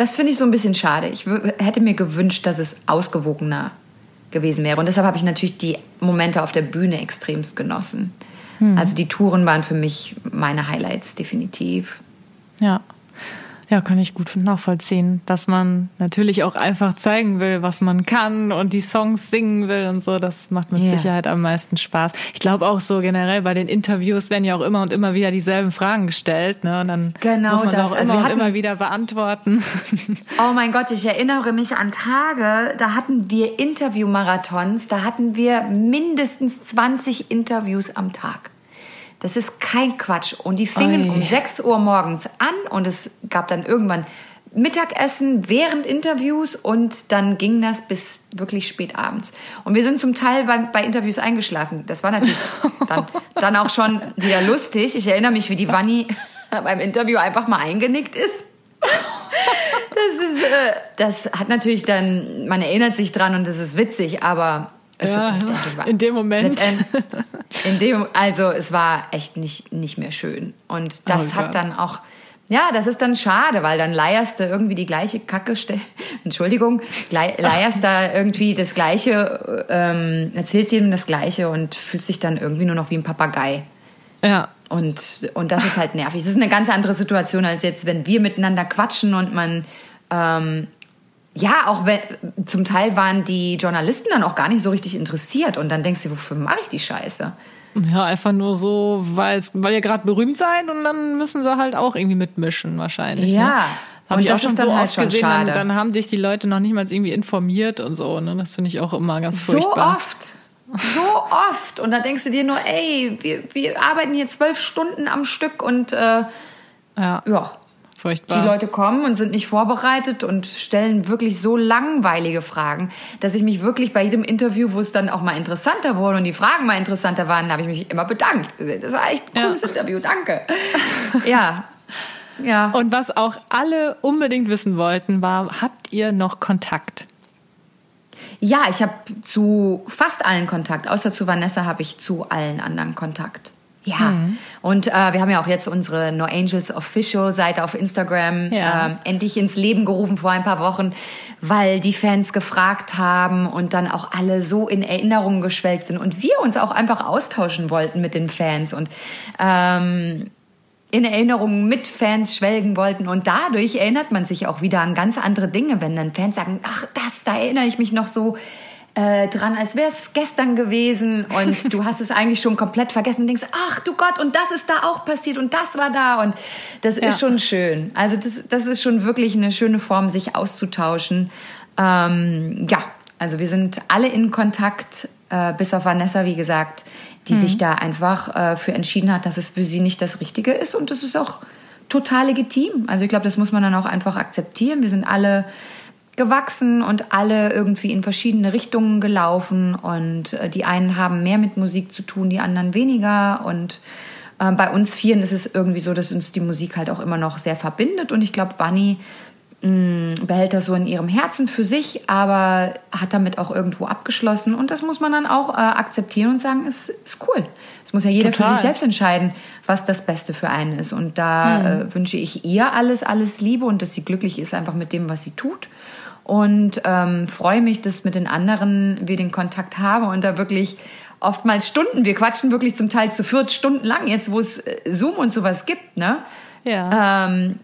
das finde ich so ein bisschen schade. Ich hätte mir gewünscht, dass es ausgewogener gewesen wäre. Und deshalb habe ich natürlich die Momente auf der Bühne extremst genossen. Hm. Also die Touren waren für mich meine Highlights definitiv. Ja. Ja, kann ich gut nachvollziehen, dass man natürlich auch einfach zeigen will, was man kann und die Songs singen will und so. Das macht mit yeah. Sicherheit am meisten Spaß. Ich glaube auch so generell bei den Interviews werden ja auch immer und immer wieder dieselben Fragen gestellt. Ne? Und dann genau muss man das. auch also immer, hatten, immer wieder beantworten. Oh mein Gott, ich erinnere mich an Tage, da hatten wir Interviewmarathons, da hatten wir mindestens 20 Interviews am Tag. Das ist kein Quatsch. Und die fingen Oi. um 6 Uhr morgens an und es gab dann irgendwann Mittagessen während Interviews und dann ging das bis wirklich spät abends. Und wir sind zum Teil bei, bei Interviews eingeschlafen. Das war natürlich dann, dann auch schon wieder lustig. Ich erinnere mich, wie die Wanni beim Interview einfach mal eingenickt ist. Das ist, äh, das hat natürlich dann, man erinnert sich dran und das ist witzig, aber es ja, in dem Moment. In dem, also es war echt nicht, nicht mehr schön. Und das oh hat dann auch, ja, das ist dann schade, weil dann leierst du irgendwie die gleiche Kacke, Entschuldigung, leierst da irgendwie das Gleiche, ähm, erzählst jedem das Gleiche und fühlst dich dann irgendwie nur noch wie ein Papagei. Ja. Und, und das ist halt nervig. Das ist eine ganz andere Situation als jetzt, wenn wir miteinander quatschen und man ähm, ja, auch wenn, zum Teil waren die Journalisten dann auch gar nicht so richtig interessiert und dann denkst du, wofür mache ich die Scheiße? Ja, einfach nur so, weil's, weil ihr gerade berühmt seid und dann müssen sie halt auch irgendwie mitmischen wahrscheinlich. Ne? Ja. Ne? Habe ich auch schon so halt oft gesehen, dann, dann, haben dich die Leute noch nicht mal irgendwie informiert und so. Ne? Das finde ich auch immer ganz furchtbar. So oft. So oft. Und da denkst du dir nur, ey, wir, wir arbeiten hier zwölf Stunden am Stück und äh, ja. ja. Furchtbar. Die Leute kommen und sind nicht vorbereitet und stellen wirklich so langweilige Fragen, dass ich mich wirklich bei jedem Interview, wo es dann auch mal interessanter wurde und die Fragen mal interessanter waren, habe ich mich immer bedankt. Das war echt ein cooles ja. Interview, danke. ja. Ja. Und was auch alle unbedingt wissen wollten, war, habt ihr noch Kontakt? Ja, ich habe zu fast allen Kontakt. Außer zu Vanessa habe ich zu allen anderen Kontakt. Ja, mhm. und äh, wir haben ja auch jetzt unsere No Angels Official Seite auf Instagram ja. äh, endlich ins Leben gerufen vor ein paar Wochen, weil die Fans gefragt haben und dann auch alle so in Erinnerungen geschwelgt sind und wir uns auch einfach austauschen wollten mit den Fans und ähm, in Erinnerungen mit Fans schwelgen wollten. Und dadurch erinnert man sich auch wieder an ganz andere Dinge, wenn dann Fans sagen, ach, das, da erinnere ich mich noch so äh, dran, als wäre es gestern gewesen und du hast es eigentlich schon komplett vergessen und denkst, ach du Gott, und das ist da auch passiert und das war da und das ja. ist schon schön. Also das, das ist schon wirklich eine schöne Form, sich auszutauschen. Ähm, ja, also wir sind alle in Kontakt, äh, bis auf Vanessa, wie gesagt, die mhm. sich da einfach äh, für entschieden hat, dass es für sie nicht das Richtige ist und das ist auch total legitim. Also ich glaube, das muss man dann auch einfach akzeptieren. Wir sind alle gewachsen und alle irgendwie in verschiedene Richtungen gelaufen und äh, die einen haben mehr mit Musik zu tun, die anderen weniger und äh, bei uns Vieren ist es irgendwie so, dass uns die Musik halt auch immer noch sehr verbindet und ich glaube, Bunny mh, behält das so in ihrem Herzen für sich, aber hat damit auch irgendwo abgeschlossen und das muss man dann auch äh, akzeptieren und sagen, ist, ist cool. Es muss ja jeder Total. für sich selbst entscheiden, was das Beste für einen ist und da hm. äh, wünsche ich ihr alles, alles Liebe und dass sie glücklich ist einfach mit dem, was sie tut und ähm, freue mich, dass mit den anderen wir den Kontakt haben und da wirklich oftmals Stunden, wir quatschen wirklich zum Teil zu viert Stunden lang, jetzt wo es äh, Zoom und sowas gibt, ne? Ja. Ähm,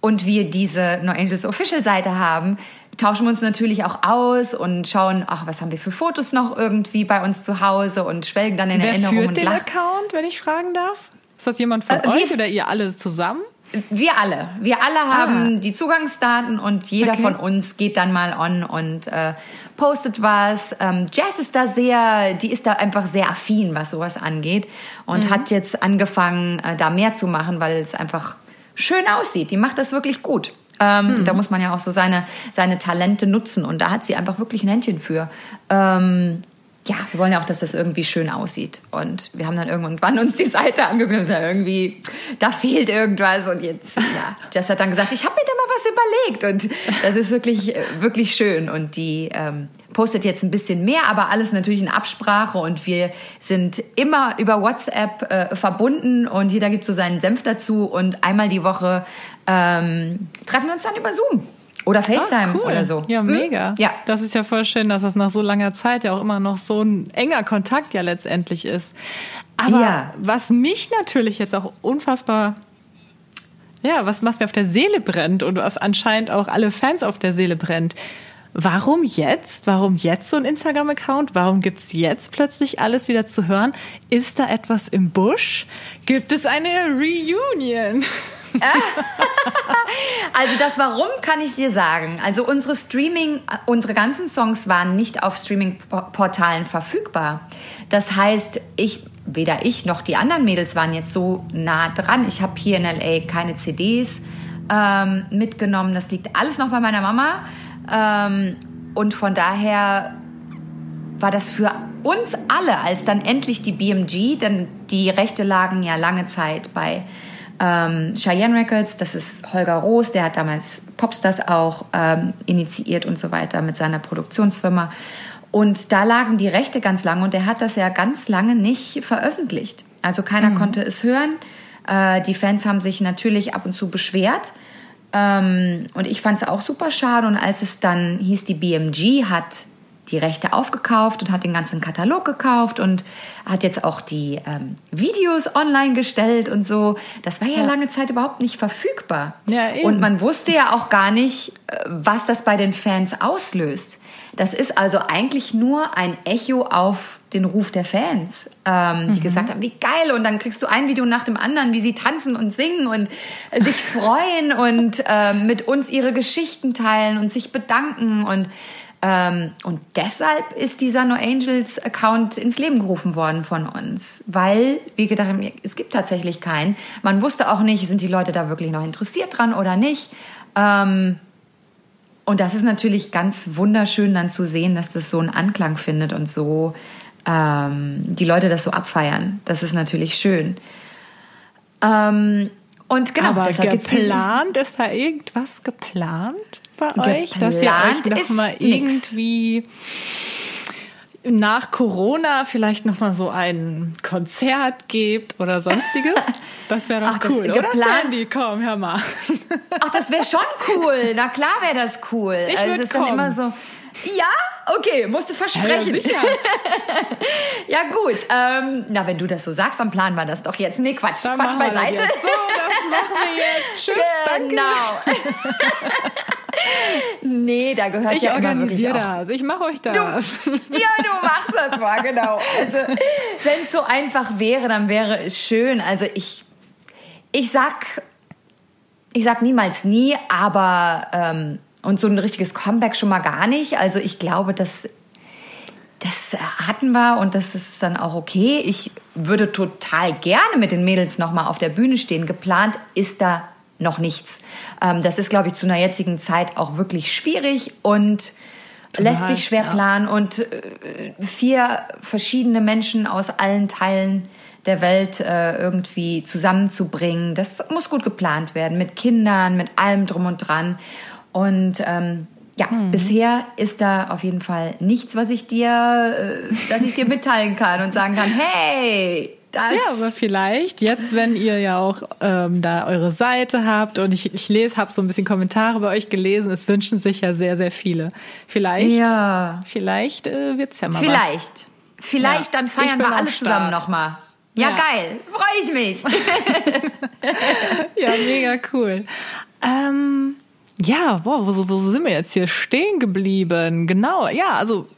und wir diese No Angels Official Seite haben, tauschen wir uns natürlich auch aus und schauen, ach, was haben wir für Fotos noch irgendwie bei uns zu Hause und schwelgen dann in Wer Erinnerungen. Wer führt den Account, wenn ich fragen darf? Ist das jemand von äh, euch oder ihr alle zusammen? Wir alle. Wir alle haben ah. die Zugangsdaten und jeder okay. von uns geht dann mal on und äh, postet was. Ähm, Jazz ist da sehr, die ist da einfach sehr affin, was sowas angeht und mhm. hat jetzt angefangen, äh, da mehr zu machen, weil es einfach schön aussieht. Die macht das wirklich gut. Ähm, mhm. Da muss man ja auch so seine, seine Talente nutzen und da hat sie einfach wirklich ein Händchen für. Ähm, ja, wir wollen ja auch, dass das irgendwie schön aussieht. Und wir haben dann irgendwann uns die Seite angeguckt und gesagt, irgendwie, da fehlt irgendwas. Und jetzt, ja, Jess hat dann gesagt, ich habe mir da mal was überlegt. Und das ist wirklich, wirklich schön. Und die ähm, postet jetzt ein bisschen mehr, aber alles natürlich in Absprache. Und wir sind immer über WhatsApp äh, verbunden und jeder gibt so seinen Senf dazu. Und einmal die Woche ähm, treffen wir uns dann über Zoom. Oder FaceTime ah, cool. oder so. Ja, hm? mega. Ja. Das ist ja voll schön, dass das nach so langer Zeit ja auch immer noch so ein enger Kontakt ja letztendlich ist. Aber ja. was mich natürlich jetzt auch unfassbar ja, was, was mir auf der Seele brennt und was anscheinend auch alle Fans auf der Seele brennt. Warum jetzt? Warum jetzt so ein Instagram-Account? Warum gibt es jetzt plötzlich alles wieder zu hören? Ist da etwas im Busch? Gibt es eine Reunion? also das Warum kann ich dir sagen. Also unsere Streaming, unsere ganzen Songs waren nicht auf Streaming-Portalen verfügbar. Das heißt, ich, weder ich noch die anderen Mädels waren jetzt so nah dran. Ich habe hier in LA keine CDs ähm, mitgenommen. Das liegt alles noch bei meiner Mama. Ähm, und von daher war das für uns alle, als dann endlich die BMG, denn die Rechte lagen ja lange Zeit bei ähm, Cheyenne Records, das ist Holger Roos, der hat damals Popstars auch ähm, initiiert und so weiter mit seiner Produktionsfirma. Und da lagen die Rechte ganz lange und der hat das ja ganz lange nicht veröffentlicht. Also keiner mhm. konnte es hören. Äh, die Fans haben sich natürlich ab und zu beschwert. Ähm, und ich fand es auch super schade. Und als es dann hieß, die BMG hat die Rechte aufgekauft und hat den ganzen Katalog gekauft und hat jetzt auch die ähm, Videos online gestellt und so. Das war ja, ja, lange Zeit überhaupt nicht verfügbar. Ja, eben. Und man wusste ja auch gar nicht, äh, was das bei den Fans auslöst. Das ist also eigentlich nur ein Echo auf den Ruf der Fans, ähm, die mhm. gesagt haben, wie geil. Und dann kriegst du ein Video nach dem anderen, wie sie tanzen und singen und sich freuen und ähm, mit uns ihre Geschichten teilen und sich bedanken. Und und deshalb ist dieser No Angels Account ins Leben gerufen worden von uns, weil wir gedacht haben, es gibt tatsächlich keinen. Man wusste auch nicht, sind die Leute da wirklich noch interessiert dran oder nicht. Ähm, und das ist natürlich ganz wunderschön dann zu sehen, dass das so einen Anklang findet und so ähm, die Leute das so abfeiern. Das ist natürlich schön. Ähm, und genau, Aber deshalb geplant, ist da irgendwas geplant? Bei euch, dass ihr euch noch mal irgendwie nach Corona vielleicht noch mal so ein Konzert gebt oder sonstiges? Das wäre doch Ach, cool, oder Sandy? Komm, hör mal. Ach, das wäre schon cool. Na klar wäre das cool. Ich also es ist kommen. dann immer so Ja? Okay, musst du versprechen. Ja, sicher. ja gut. Ähm, na, wenn du das so sagst, dann planen wir das doch jetzt. Nee, Quatsch. Dann Quatsch beiseite. So, das machen wir jetzt. Tschüss, genau. danke. nee, da gehört ich ja organisiere das. Ich mache euch das. Du, ja, du machst das mal, genau. Also, wenn es so einfach wäre, dann wäre es schön. Also ich, ich sag, ich sag niemals nie, aber ähm, und so ein richtiges Comeback schon mal gar nicht. Also ich glaube, dass das hatten wir und das ist dann auch okay. Ich würde total gerne mit den Mädels nochmal auf der Bühne stehen. Geplant ist da noch nichts. Ähm, das ist, glaube ich, zu einer jetzigen Zeit auch wirklich schwierig und Total, lässt sich schwer ja. planen. Und äh, vier verschiedene Menschen aus allen Teilen der Welt äh, irgendwie zusammenzubringen, das muss gut geplant werden. Mit Kindern, mit allem drum und dran. Und ähm, ja, hm. bisher ist da auf jeden Fall nichts, was ich dir, äh, dass ich dir mitteilen kann und sagen kann, hey, das. Ja, aber vielleicht jetzt, wenn ihr ja auch ähm, da eure Seite habt und ich, ich lese, habe so ein bisschen Kommentare bei euch gelesen, es wünschen sich ja sehr, sehr viele. Vielleicht, ja. vielleicht äh, wird's ja mal Vielleicht, was. vielleicht, ja. dann feiern wir alle zusammen nochmal. Ja, ja, geil, freue ich mich. ja, mega cool. Ähm, ja, boah, wo, wo sind wir jetzt hier stehen geblieben? Genau, ja, also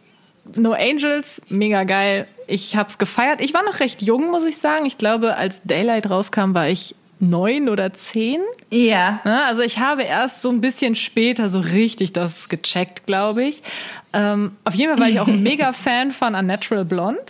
No Angels, mega geil. Ich hab's gefeiert. Ich war noch recht jung, muss ich sagen. Ich glaube, als Daylight rauskam, war ich neun oder zehn. Ja. Ne, also ich habe erst so ein bisschen später so richtig das gecheckt, glaube ich. Ähm, auf jeden Fall war ich auch ein mega Fan von Unnatural Blonde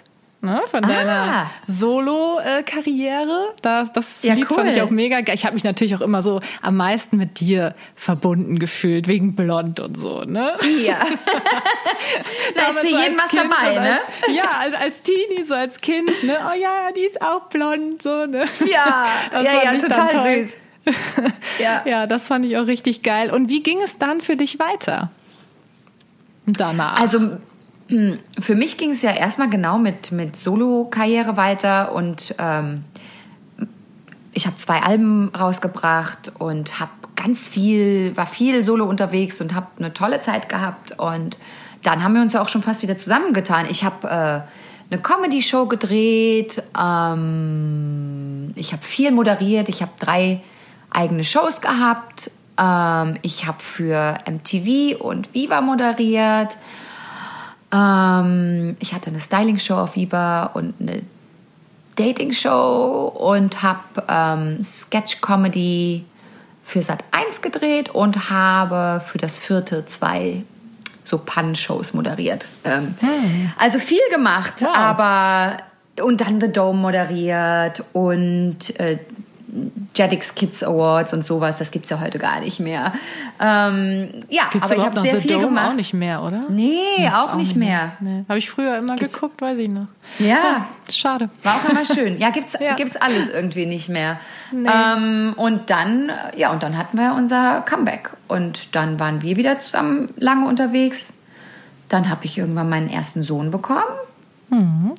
ne, von deiner ah. Solo-Karriere. Das, das ja, Lied cool. fand ich auch mega geil. Ich habe mich natürlich auch immer so am meisten mit dir verbunden gefühlt, wegen Blond und so, ne? Ja. da ist für jeden was kind dabei, ne? Als, ja, als, als Teenie, so als Kind, ne? Oh ja, die ist auch blond, so, ne? Ja, das ja, ja, total süß. ja. ja, das fand ich auch richtig geil. Und wie ging es dann für dich weiter? Danach. Also für mich ging es ja erstmal genau mit, mit Solo-Karriere weiter und ähm, ich habe zwei Alben rausgebracht und habe ganz viel, war viel Solo unterwegs und habe eine tolle Zeit gehabt und dann haben wir uns ja auch schon fast wieder zusammengetan. Ich habe äh, eine Comedy-Show gedreht, ähm, ich habe viel moderiert, ich habe drei eigene Shows gehabt, ähm, ich habe für MTV und Viva moderiert ähm, ich hatte eine Styling-Show auf Viva und eine Dating-Show und habe ähm, Sketch-Comedy für Sat 1 gedreht und habe für das vierte zwei so Pun-Shows moderiert. Ähm, hm. Also viel gemacht, wow. aber und dann The Dome moderiert und äh, Jetix Kids Awards und sowas, das gibt es ja heute gar nicht mehr. Ähm, ja, gibt's aber ich habe sehr The viel Dome gemacht. auch nicht mehr, oder? Nee, ja, auch, auch, nicht mehr. mehr. Nee. Habe ich früher immer gibt's? geguckt, weiß ich noch. Ja. ja. Schade. War auch immer schön. Ja, gibt's, ja. gibt's alles irgendwie nicht mehr. Nee. Ähm, und dann, ja, und dann hatten wir unser Comeback. Und dann waren wir wieder zusammen lange unterwegs. Dann habe ich irgendwann meinen ersten Sohn bekommen. Mhm.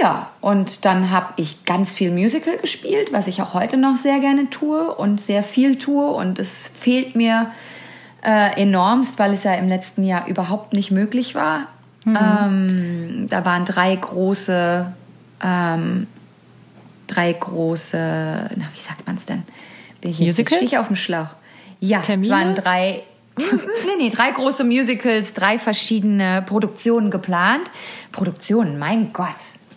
Ja, und dann habe ich ganz viel Musical gespielt, was ich auch heute noch sehr gerne tue und sehr viel tue. Und es fehlt mir äh, enormst, weil es ja im letzten Jahr überhaupt nicht möglich war. Mhm. Ähm, da waren drei große, ähm, drei große, na, wie sagt man es denn? Bin ich jetzt, stehe ich auf dem Schlauch. Ja, Termine? es waren drei, nee, nee, drei große Musicals, drei verschiedene Produktionen geplant. Produktionen, mein Gott,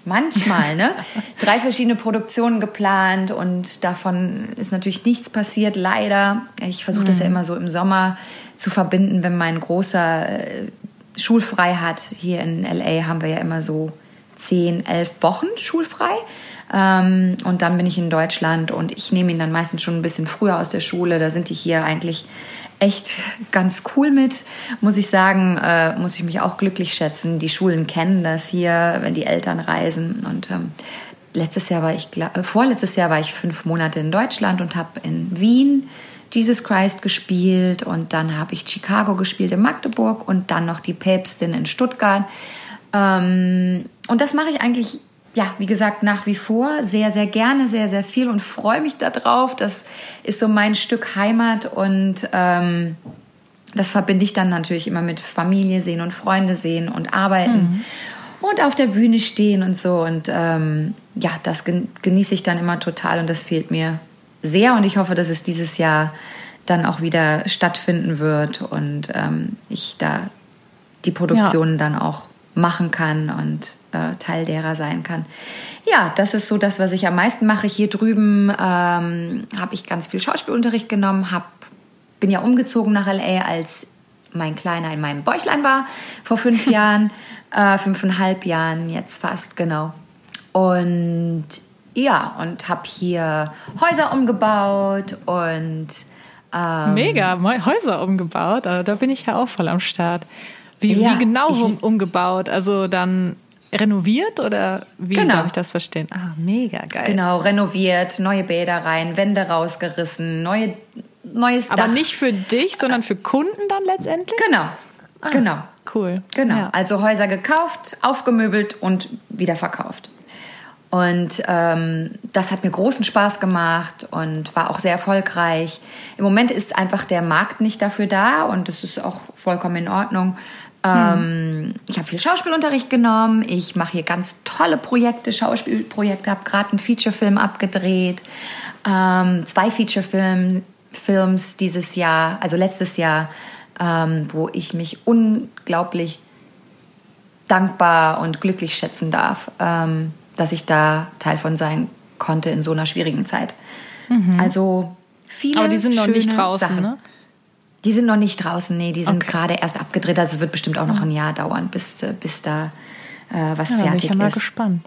manchmal, ne? Drei verschiedene Produktionen geplant und davon ist natürlich nichts passiert, leider. Ich versuche das ja mhm. immer so im Sommer zu verbinden, wenn mein Großer äh, schulfrei hat. Hier in LA haben wir ja immer so zehn, elf Wochen schulfrei. Ähm, und dann bin ich in Deutschland und ich nehme ihn dann meistens schon ein bisschen früher aus der Schule. Da sind die hier eigentlich echt ganz cool mit, muss ich sagen, äh, muss ich mich auch glücklich schätzen. Die Schulen kennen das hier, wenn die Eltern reisen. Und ähm, letztes Jahr war ich, äh, vorletztes Jahr war ich fünf Monate in Deutschland und habe in Wien Jesus Christ gespielt und dann habe ich Chicago gespielt in Magdeburg und dann noch die Päpstin in Stuttgart. Ähm, und das mache ich eigentlich ja, wie gesagt, nach wie vor sehr, sehr gerne, sehr, sehr viel und freue mich darauf. Das ist so mein Stück Heimat und ähm, das verbinde ich dann natürlich immer mit Familie sehen und Freunde sehen und arbeiten mhm. und auf der Bühne stehen und so. Und ähm, ja, das genieße ich dann immer total und das fehlt mir sehr. Und ich hoffe, dass es dieses Jahr dann auch wieder stattfinden wird und ähm, ich da die Produktionen ja. dann auch machen kann und äh, Teil derer sein kann. Ja, das ist so das, was ich am meisten mache. Hier drüben ähm, habe ich ganz viel Schauspielunterricht genommen, hab, bin ja umgezogen nach LA, als mein Kleiner in meinem Bäuchlein war, vor fünf Jahren, äh, fünfeinhalb Jahren jetzt fast, genau. Und ja, und habe hier Häuser umgebaut und ähm, Mega, Häuser umgebaut. Also da bin ich ja auch voll am Start. Wie, ja, wie genau ich, umgebaut? Also dann renoviert oder wie genau. darf ich das verstehen? Ah, mega geil. Genau, renoviert, neue Bäder rein, Wände rausgerissen, neue, neues Aber nicht für dich, sondern für Kunden dann letztendlich? Genau, ah, genau. Cool. Genau, ja. also Häuser gekauft, aufgemöbelt und wieder verkauft. Und ähm, das hat mir großen Spaß gemacht und war auch sehr erfolgreich. Im Moment ist einfach der Markt nicht dafür da und das ist auch vollkommen in Ordnung. Ähm, Ich habe viel Schauspielunterricht genommen. Ich mache hier ganz tolle Projekte, Schauspielprojekte. Habe gerade einen Featurefilm abgedreht, ähm, zwei Featurefilms dieses Jahr, also letztes Jahr, ähm, wo ich mich unglaublich dankbar und glücklich schätzen darf, ähm, dass ich da Teil von sein konnte in so einer schwierigen Zeit. Mhm. Also viele. Aber die sind noch nicht draußen, Sachen. ne? Die sind noch nicht draußen, nee, die sind okay. gerade erst abgedreht. Also es wird bestimmt auch noch ein Jahr dauern, bis, äh, bis da äh, was ja, fertig bin ich ja mal gespannt.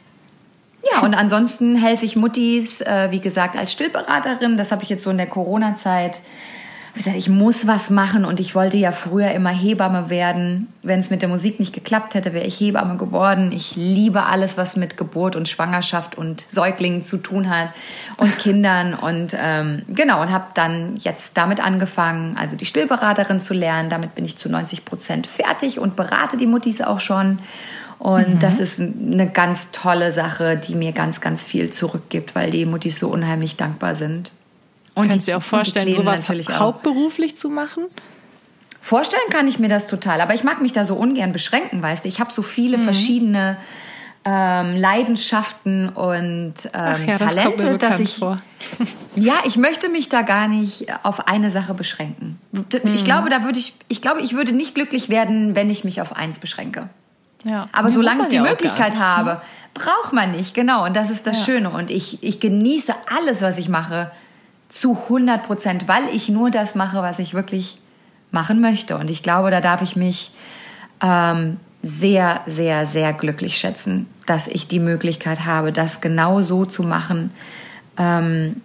Ja, und ansonsten helfe ich Muttis, äh, wie gesagt, als Stillberaterin. Das habe ich jetzt so in der Corona-Zeit ich gesagt, ich muss was machen und ich wollte ja früher immer Hebamme werden. Wenn es mit der Musik nicht geklappt hätte, wäre ich Hebamme geworden. Ich liebe alles, was mit Geburt und Schwangerschaft und Säuglingen zu tun hat und Kindern und ähm, genau und habe dann jetzt damit angefangen, also die Stillberaterin zu lernen. Damit bin ich zu 90 Prozent fertig und berate die Muttis auch schon. Und mhm. das ist eine ganz tolle Sache, die mir ganz, ganz viel zurückgibt, weil die Muttis so unheimlich dankbar sind. Und Kannst du dir auch vorstellen, sowas hauptberuflich zu machen? Vorstellen kann ich mir das total, aber ich mag mich da so ungern beschränken, weißt du. Ich habe so viele mhm. verschiedene ähm, Leidenschaften und ähm, ja, Talente, das dass ich vor. ja, ich möchte mich da gar nicht auf eine Sache beschränken. Ich mhm. glaube, da würde ich, ich glaube, ich würde nicht glücklich werden, wenn ich mich auf eins beschränke. Ja. Aber ja, solange ich die Möglichkeit habe, braucht man nicht, genau. Und das ist das ja. Schöne. Und ich, ich genieße alles, was ich mache zu 100 Prozent, weil ich nur das mache, was ich wirklich machen möchte. Und ich glaube, da darf ich mich ähm, sehr, sehr, sehr glücklich schätzen, dass ich die Möglichkeit habe, das genau so zu machen, ähm,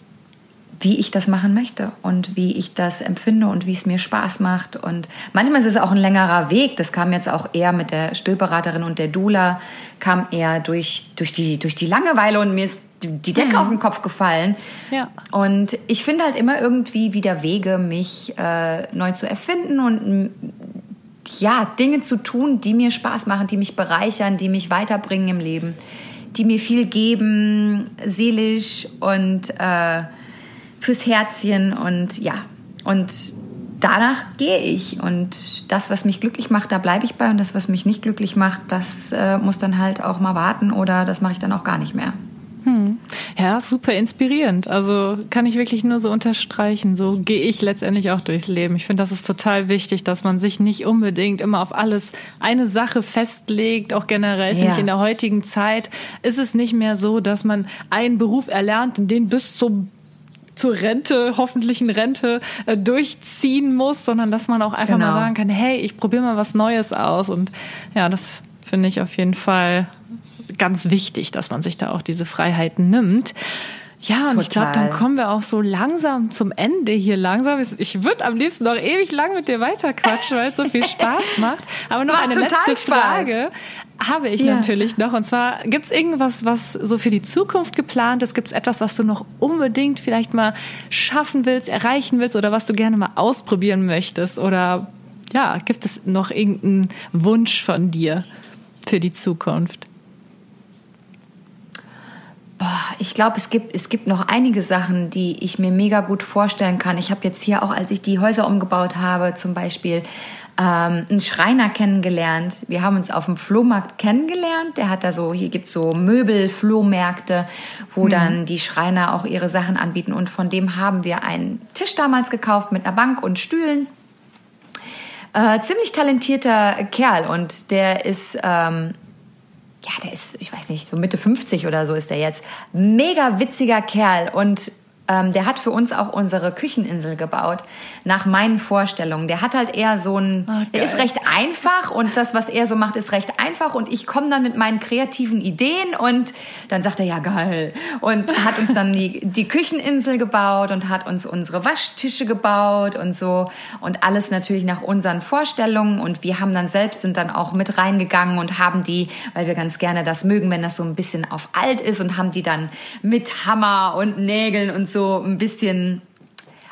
wie ich das machen möchte und wie ich das empfinde und wie es mir Spaß macht. Und manchmal ist es auch ein längerer Weg. Das kam jetzt auch eher mit der Stillberaterin und der Dula, kam eher durch, durch, die, durch die Langeweile und mir ist die Decke mhm. auf den Kopf gefallen. Ja. Und ich finde halt immer irgendwie wieder Wege, mich äh, neu zu erfinden und ja, Dinge zu tun, die mir Spaß machen, die mich bereichern, die mich weiterbringen im Leben, die mir viel geben, seelisch und äh, fürs Herzchen und ja, und danach gehe ich und das, was mich glücklich macht, da bleibe ich bei und das, was mich nicht glücklich macht, das äh, muss dann halt auch mal warten oder das mache ich dann auch gar nicht mehr. Hm. Ja, super inspirierend. Also kann ich wirklich nur so unterstreichen. So gehe ich letztendlich auch durchs Leben. Ich finde, das ist total wichtig, dass man sich nicht unbedingt immer auf alles eine Sache festlegt. Auch generell finde ich in der heutigen Zeit ist es nicht mehr so, dass man einen Beruf erlernt und den bis zum zur Rente, hoffentlichen Rente äh, durchziehen muss, sondern dass man auch einfach genau. mal sagen kann, hey, ich probiere mal was Neues aus. Und ja, das finde ich auf jeden Fall ganz wichtig, dass man sich da auch diese Freiheiten nimmt. Ja, und Total. ich glaube, dann kommen wir auch so langsam zum Ende hier langsam. Ich würde am liebsten noch ewig lang mit dir weiterquatschen, weil es so viel Spaß macht. Aber noch macht eine letzte Spaß. Frage habe ich ja. natürlich noch. Und zwar, gibt es irgendwas, was so für die Zukunft geplant ist? Gibt es etwas, was du noch unbedingt vielleicht mal schaffen willst, erreichen willst oder was du gerne mal ausprobieren möchtest? Oder ja, gibt es noch irgendeinen Wunsch von dir für die Zukunft? Ich glaube, es gibt, es gibt noch einige Sachen, die ich mir mega gut vorstellen kann. Ich habe jetzt hier auch, als ich die Häuser umgebaut habe, zum Beispiel ähm, einen Schreiner kennengelernt. Wir haben uns auf dem Flohmarkt kennengelernt. Der hat da so, hier gibt's so Möbel-Flohmärkte, wo mhm. dann die Schreiner auch ihre Sachen anbieten. Und von dem haben wir einen Tisch damals gekauft mit einer Bank und Stühlen. Äh, ziemlich talentierter Kerl und der ist ähm, ja, der ist, ich weiß nicht, so Mitte 50 oder so ist der jetzt. Mega witziger Kerl und ähm, der hat für uns auch unsere Kücheninsel gebaut, nach meinen Vorstellungen. Der hat halt eher so ein, oh, der ist recht einfach und das, was er so macht, ist recht einfach und ich komme dann mit meinen kreativen Ideen und dann sagt er, ja geil. Und hat uns dann die, die Kücheninsel gebaut und hat uns unsere Waschtische gebaut und so und alles natürlich nach unseren Vorstellungen und wir haben dann selbst sind dann auch mit reingegangen und haben die, weil wir ganz gerne das mögen, wenn das so ein bisschen auf alt ist und haben die dann mit Hammer und Nägeln und so ein bisschen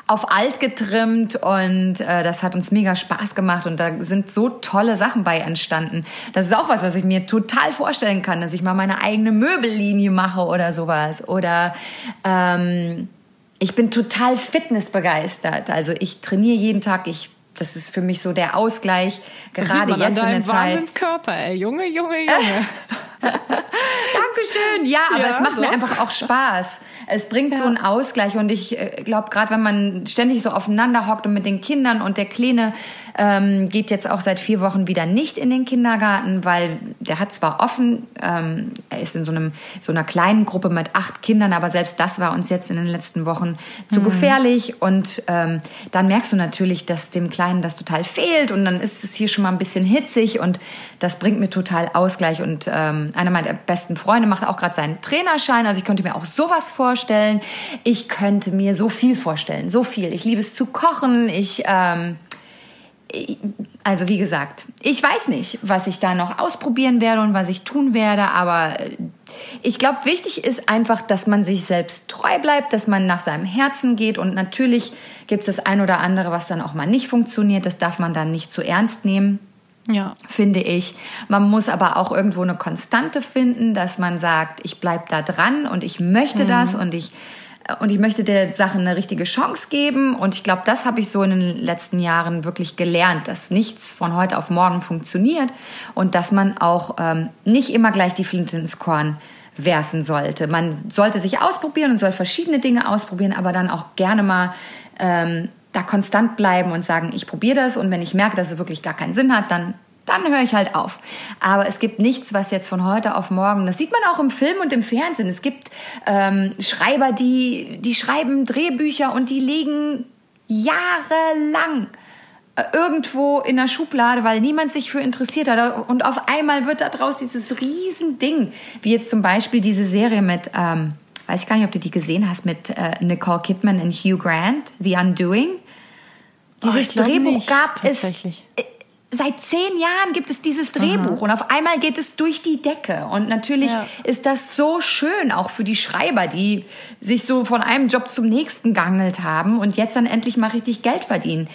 auf alt getrimmt und äh, das hat uns mega Spaß gemacht und da sind so tolle Sachen bei entstanden. Das ist auch was, was ich mir total vorstellen kann, dass ich mal meine eigene Möbellinie mache oder sowas. Oder ähm, ich bin total fitnessbegeistert. Also ich trainiere jeden Tag, ich das ist für mich so der Ausgleich, gerade jetzt in der Zeit. Wahnsinnskörper, ey. Junge, Junge, Junge. Dankeschön. Ja, aber ja, es macht doch. mir einfach auch Spaß. Es bringt ja. so einen Ausgleich und ich äh, glaube, gerade wenn man ständig so aufeinander hockt und mit den Kindern und der Kleine ähm, geht jetzt auch seit vier Wochen wieder nicht in den Kindergarten, weil der hat zwar offen, ähm, er ist in so, einem, so einer kleinen Gruppe mit acht Kindern, aber selbst das war uns jetzt in den letzten Wochen zu mhm. gefährlich und ähm, dann merkst du natürlich, dass dem Kleinen das total fehlt und dann ist es hier schon mal ein bisschen hitzig und das bringt mir total Ausgleich und ähm, einer meiner besten Freunde macht auch gerade seinen Trainerschein, also ich könnte mir auch sowas vorstellen. Ich könnte mir so viel vorstellen, so viel. Ich liebe es zu kochen, ich ähm, also wie gesagt, ich weiß nicht, was ich da noch ausprobieren werde und was ich tun werde, aber äh, ich glaube, wichtig ist einfach, dass man sich selbst treu bleibt, dass man nach seinem Herzen geht und natürlich gibt es das ein oder andere, was dann auch mal nicht funktioniert. Das darf man dann nicht zu ernst nehmen. Ja. Finde ich. Man muss aber auch irgendwo eine Konstante finden, dass man sagt, ich bleibe da dran und ich möchte mhm. das und ich und ich möchte der Sache eine richtige Chance geben. Und ich glaube, das habe ich so in den letzten Jahren wirklich gelernt, dass nichts von heute auf morgen funktioniert und dass man auch ähm, nicht immer gleich die Flinte ins Korn werfen sollte. Man sollte sich ausprobieren und soll verschiedene Dinge ausprobieren, aber dann auch gerne mal ähm, da konstant bleiben und sagen, ich probiere das und wenn ich merke, dass es wirklich gar keinen Sinn hat, dann dann höre ich halt auf. Aber es gibt nichts, was jetzt von heute auf morgen, das sieht man auch im Film und im Fernsehen. Es gibt ähm, Schreiber, die, die schreiben Drehbücher und die legen jahrelang äh, irgendwo in der Schublade, weil niemand sich für interessiert hat. Und auf einmal wird daraus dieses Riesending, wie jetzt zum Beispiel diese Serie mit, ähm, weiß ich gar nicht, ob du die gesehen hast, mit äh, Nicole Kidman und Hugh Grant, The Undoing. Dieses oh, Drehbuch nicht, gab es seit zehn Jahren gibt es dieses Drehbuch Aha. und auf einmal geht es durch die Decke. Und natürlich ja. ist das so schön, auch für die Schreiber, die sich so von einem Job zum nächsten gangelt haben und jetzt dann endlich mal richtig Geld verdienen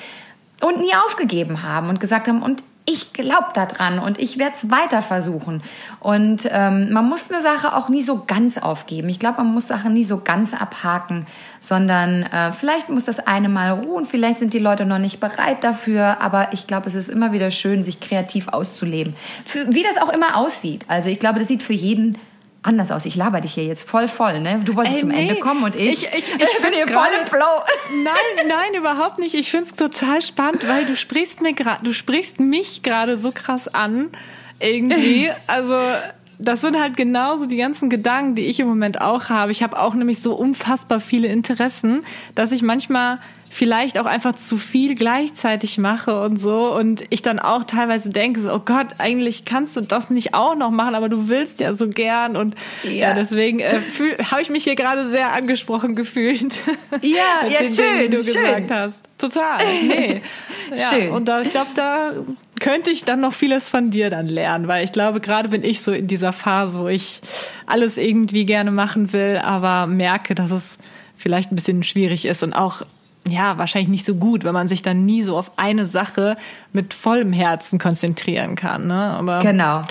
und nie aufgegeben haben und gesagt haben, und ich glaube daran und ich werde es weiter versuchen. Und ähm, man muss eine Sache auch nie so ganz aufgeben. Ich glaube, man muss Sachen nie so ganz abhaken, sondern äh, vielleicht muss das eine Mal ruhen, vielleicht sind die Leute noch nicht bereit dafür, aber ich glaube, es ist immer wieder schön, sich kreativ auszuleben. Für, wie das auch immer aussieht. Also ich glaube, das sieht für jeden anders aus. Ich laber dich hier jetzt voll voll, ne? Du wolltest Ey, zum nee. Ende kommen und ich, ich, ich, ich bin hier voll im Flow. Nein, nein, überhaupt nicht. Ich finde es total spannend, weil du sprichst mir gerade, du sprichst mich gerade so krass an, irgendwie. Also das sind halt genauso die ganzen Gedanken, die ich im Moment auch habe. Ich habe auch nämlich so unfassbar viele Interessen, dass ich manchmal vielleicht auch einfach zu viel gleichzeitig mache und so und ich dann auch teilweise denke, so, oh Gott, eigentlich kannst du das nicht auch noch machen, aber du willst ja so gern und ja, ja deswegen äh, habe ich mich hier gerade sehr angesprochen gefühlt. Ja, ja, schön, Dingen, du schön. gesagt hast. Total, nee. ja, schön. Und da, ich glaube, da könnte ich dann noch vieles von dir dann lernen, weil ich glaube, gerade bin ich so in dieser Phase, wo ich alles irgendwie gerne machen will, aber merke, dass es vielleicht ein bisschen schwierig ist und auch ja, wahrscheinlich nicht so gut, wenn man sich dann nie so auf eine Sache mit vollem Herzen konzentrieren kann. Ne? Aber genau.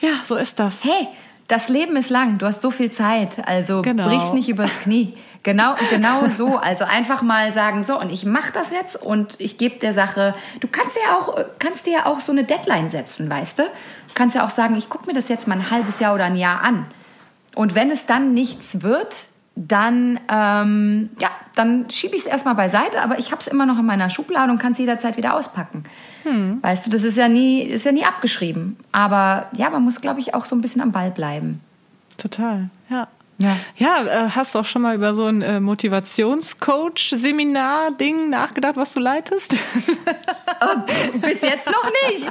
Ja, so ist das. Hey, das Leben ist lang, du hast so viel Zeit, also genau. brich's nicht übers Knie. Genau, genau so. Also einfach mal sagen, so, und ich mache das jetzt und ich gebe der Sache, du kannst ja auch, kannst dir ja auch so eine Deadline setzen, weißt du? Du kannst ja auch sagen, ich gucke mir das jetzt mal ein halbes Jahr oder ein Jahr an. Und wenn es dann nichts wird, dann, ähm, ja, dann schiebe ich es erstmal beiseite, aber ich habe es immer noch in meiner Schublade und kann es jederzeit wieder auspacken. Hm. Weißt du, das ist ja nie, ist ja nie abgeschrieben. Aber ja, man muss, glaube ich, auch so ein bisschen am Ball bleiben. Total, ja. Ja, ja äh, hast du auch schon mal über so ein äh, Motivationscoach-Seminar-Ding nachgedacht, was du leitest? Oh, bis jetzt noch nicht.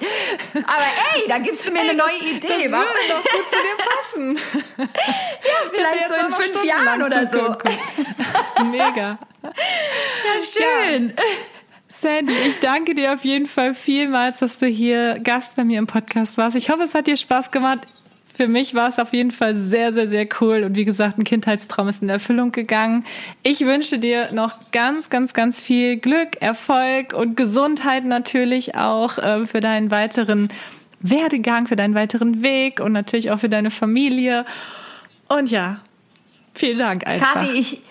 Aber ey, da gibst du mir ey, eine neue Idee. Das würde doch gut zu dir passen. ja, vielleicht so in fünf Jahren oder so. Mega. Ja, schön. Ja. Sandy, ich danke dir auf jeden Fall vielmals, dass du hier Gast bei mir im Podcast warst. Ich hoffe, es hat dir Spaß gemacht für mich war es auf jeden Fall sehr, sehr, sehr cool. Und wie gesagt, ein Kindheitstraum ist in Erfüllung gegangen. Ich wünsche dir noch ganz, ganz, ganz viel Glück, Erfolg und Gesundheit natürlich auch äh, für deinen weiteren Werdegang, für deinen weiteren Weg und natürlich auch für deine Familie. Und ja, vielen Dank einfach. Kathi, ich,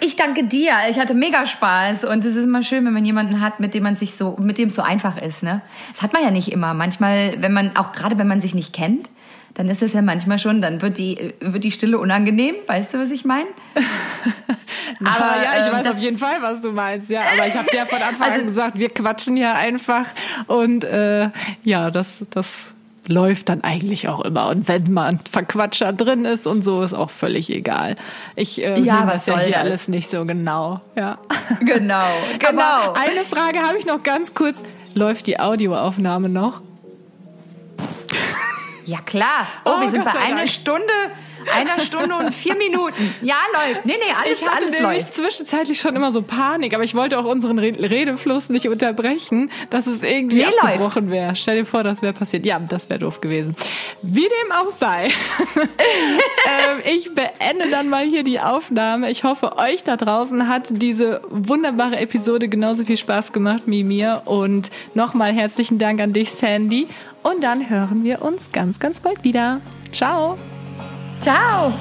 ich danke dir. Ich hatte mega Spaß und es ist immer schön, wenn man jemanden hat, mit dem man sich so, mit dem es so einfach ist. Ne, das hat man ja nicht immer. Manchmal, wenn man auch gerade, wenn man sich nicht kennt, dann ist es ja manchmal schon, dann wird die, wird die Stille unangenehm. Weißt du, was ich meine? aber ja, ich ähm, weiß auf jeden Fall, was du meinst. Ja, aber ich habe dir von Anfang also, an gesagt, wir quatschen hier einfach und äh, ja, das, das läuft dann eigentlich auch immer. Und wenn mal ein Verquatscher drin ist und so, ist auch völlig egal. Ich äh, ja, was ja hier das? alles nicht so genau. Ja. Genau, genau. Aber eine Frage habe ich noch ganz kurz. Läuft die Audioaufnahme noch? Ja klar. Oh, oh wir sind bei einer Stunde, einer Stunde und vier Minuten. Ja, läuft. Nee, nee, alles, ich hatte alles läuft. zwischenzeitlich schon immer so Panik, aber ich wollte auch unseren Redefluss nicht unterbrechen, dass es irgendwie nee, abgebrochen wäre. Stell dir vor, das wäre passiert. Ja, das wäre doof gewesen. Wie dem auch sei. ähm, ich beende dann mal hier die Aufnahme. Ich hoffe, euch da draußen hat diese wunderbare Episode genauso viel Spaß gemacht wie mir. Und nochmal herzlichen Dank an dich, Sandy. Und dann hören wir uns ganz, ganz bald wieder. Ciao. Tchau!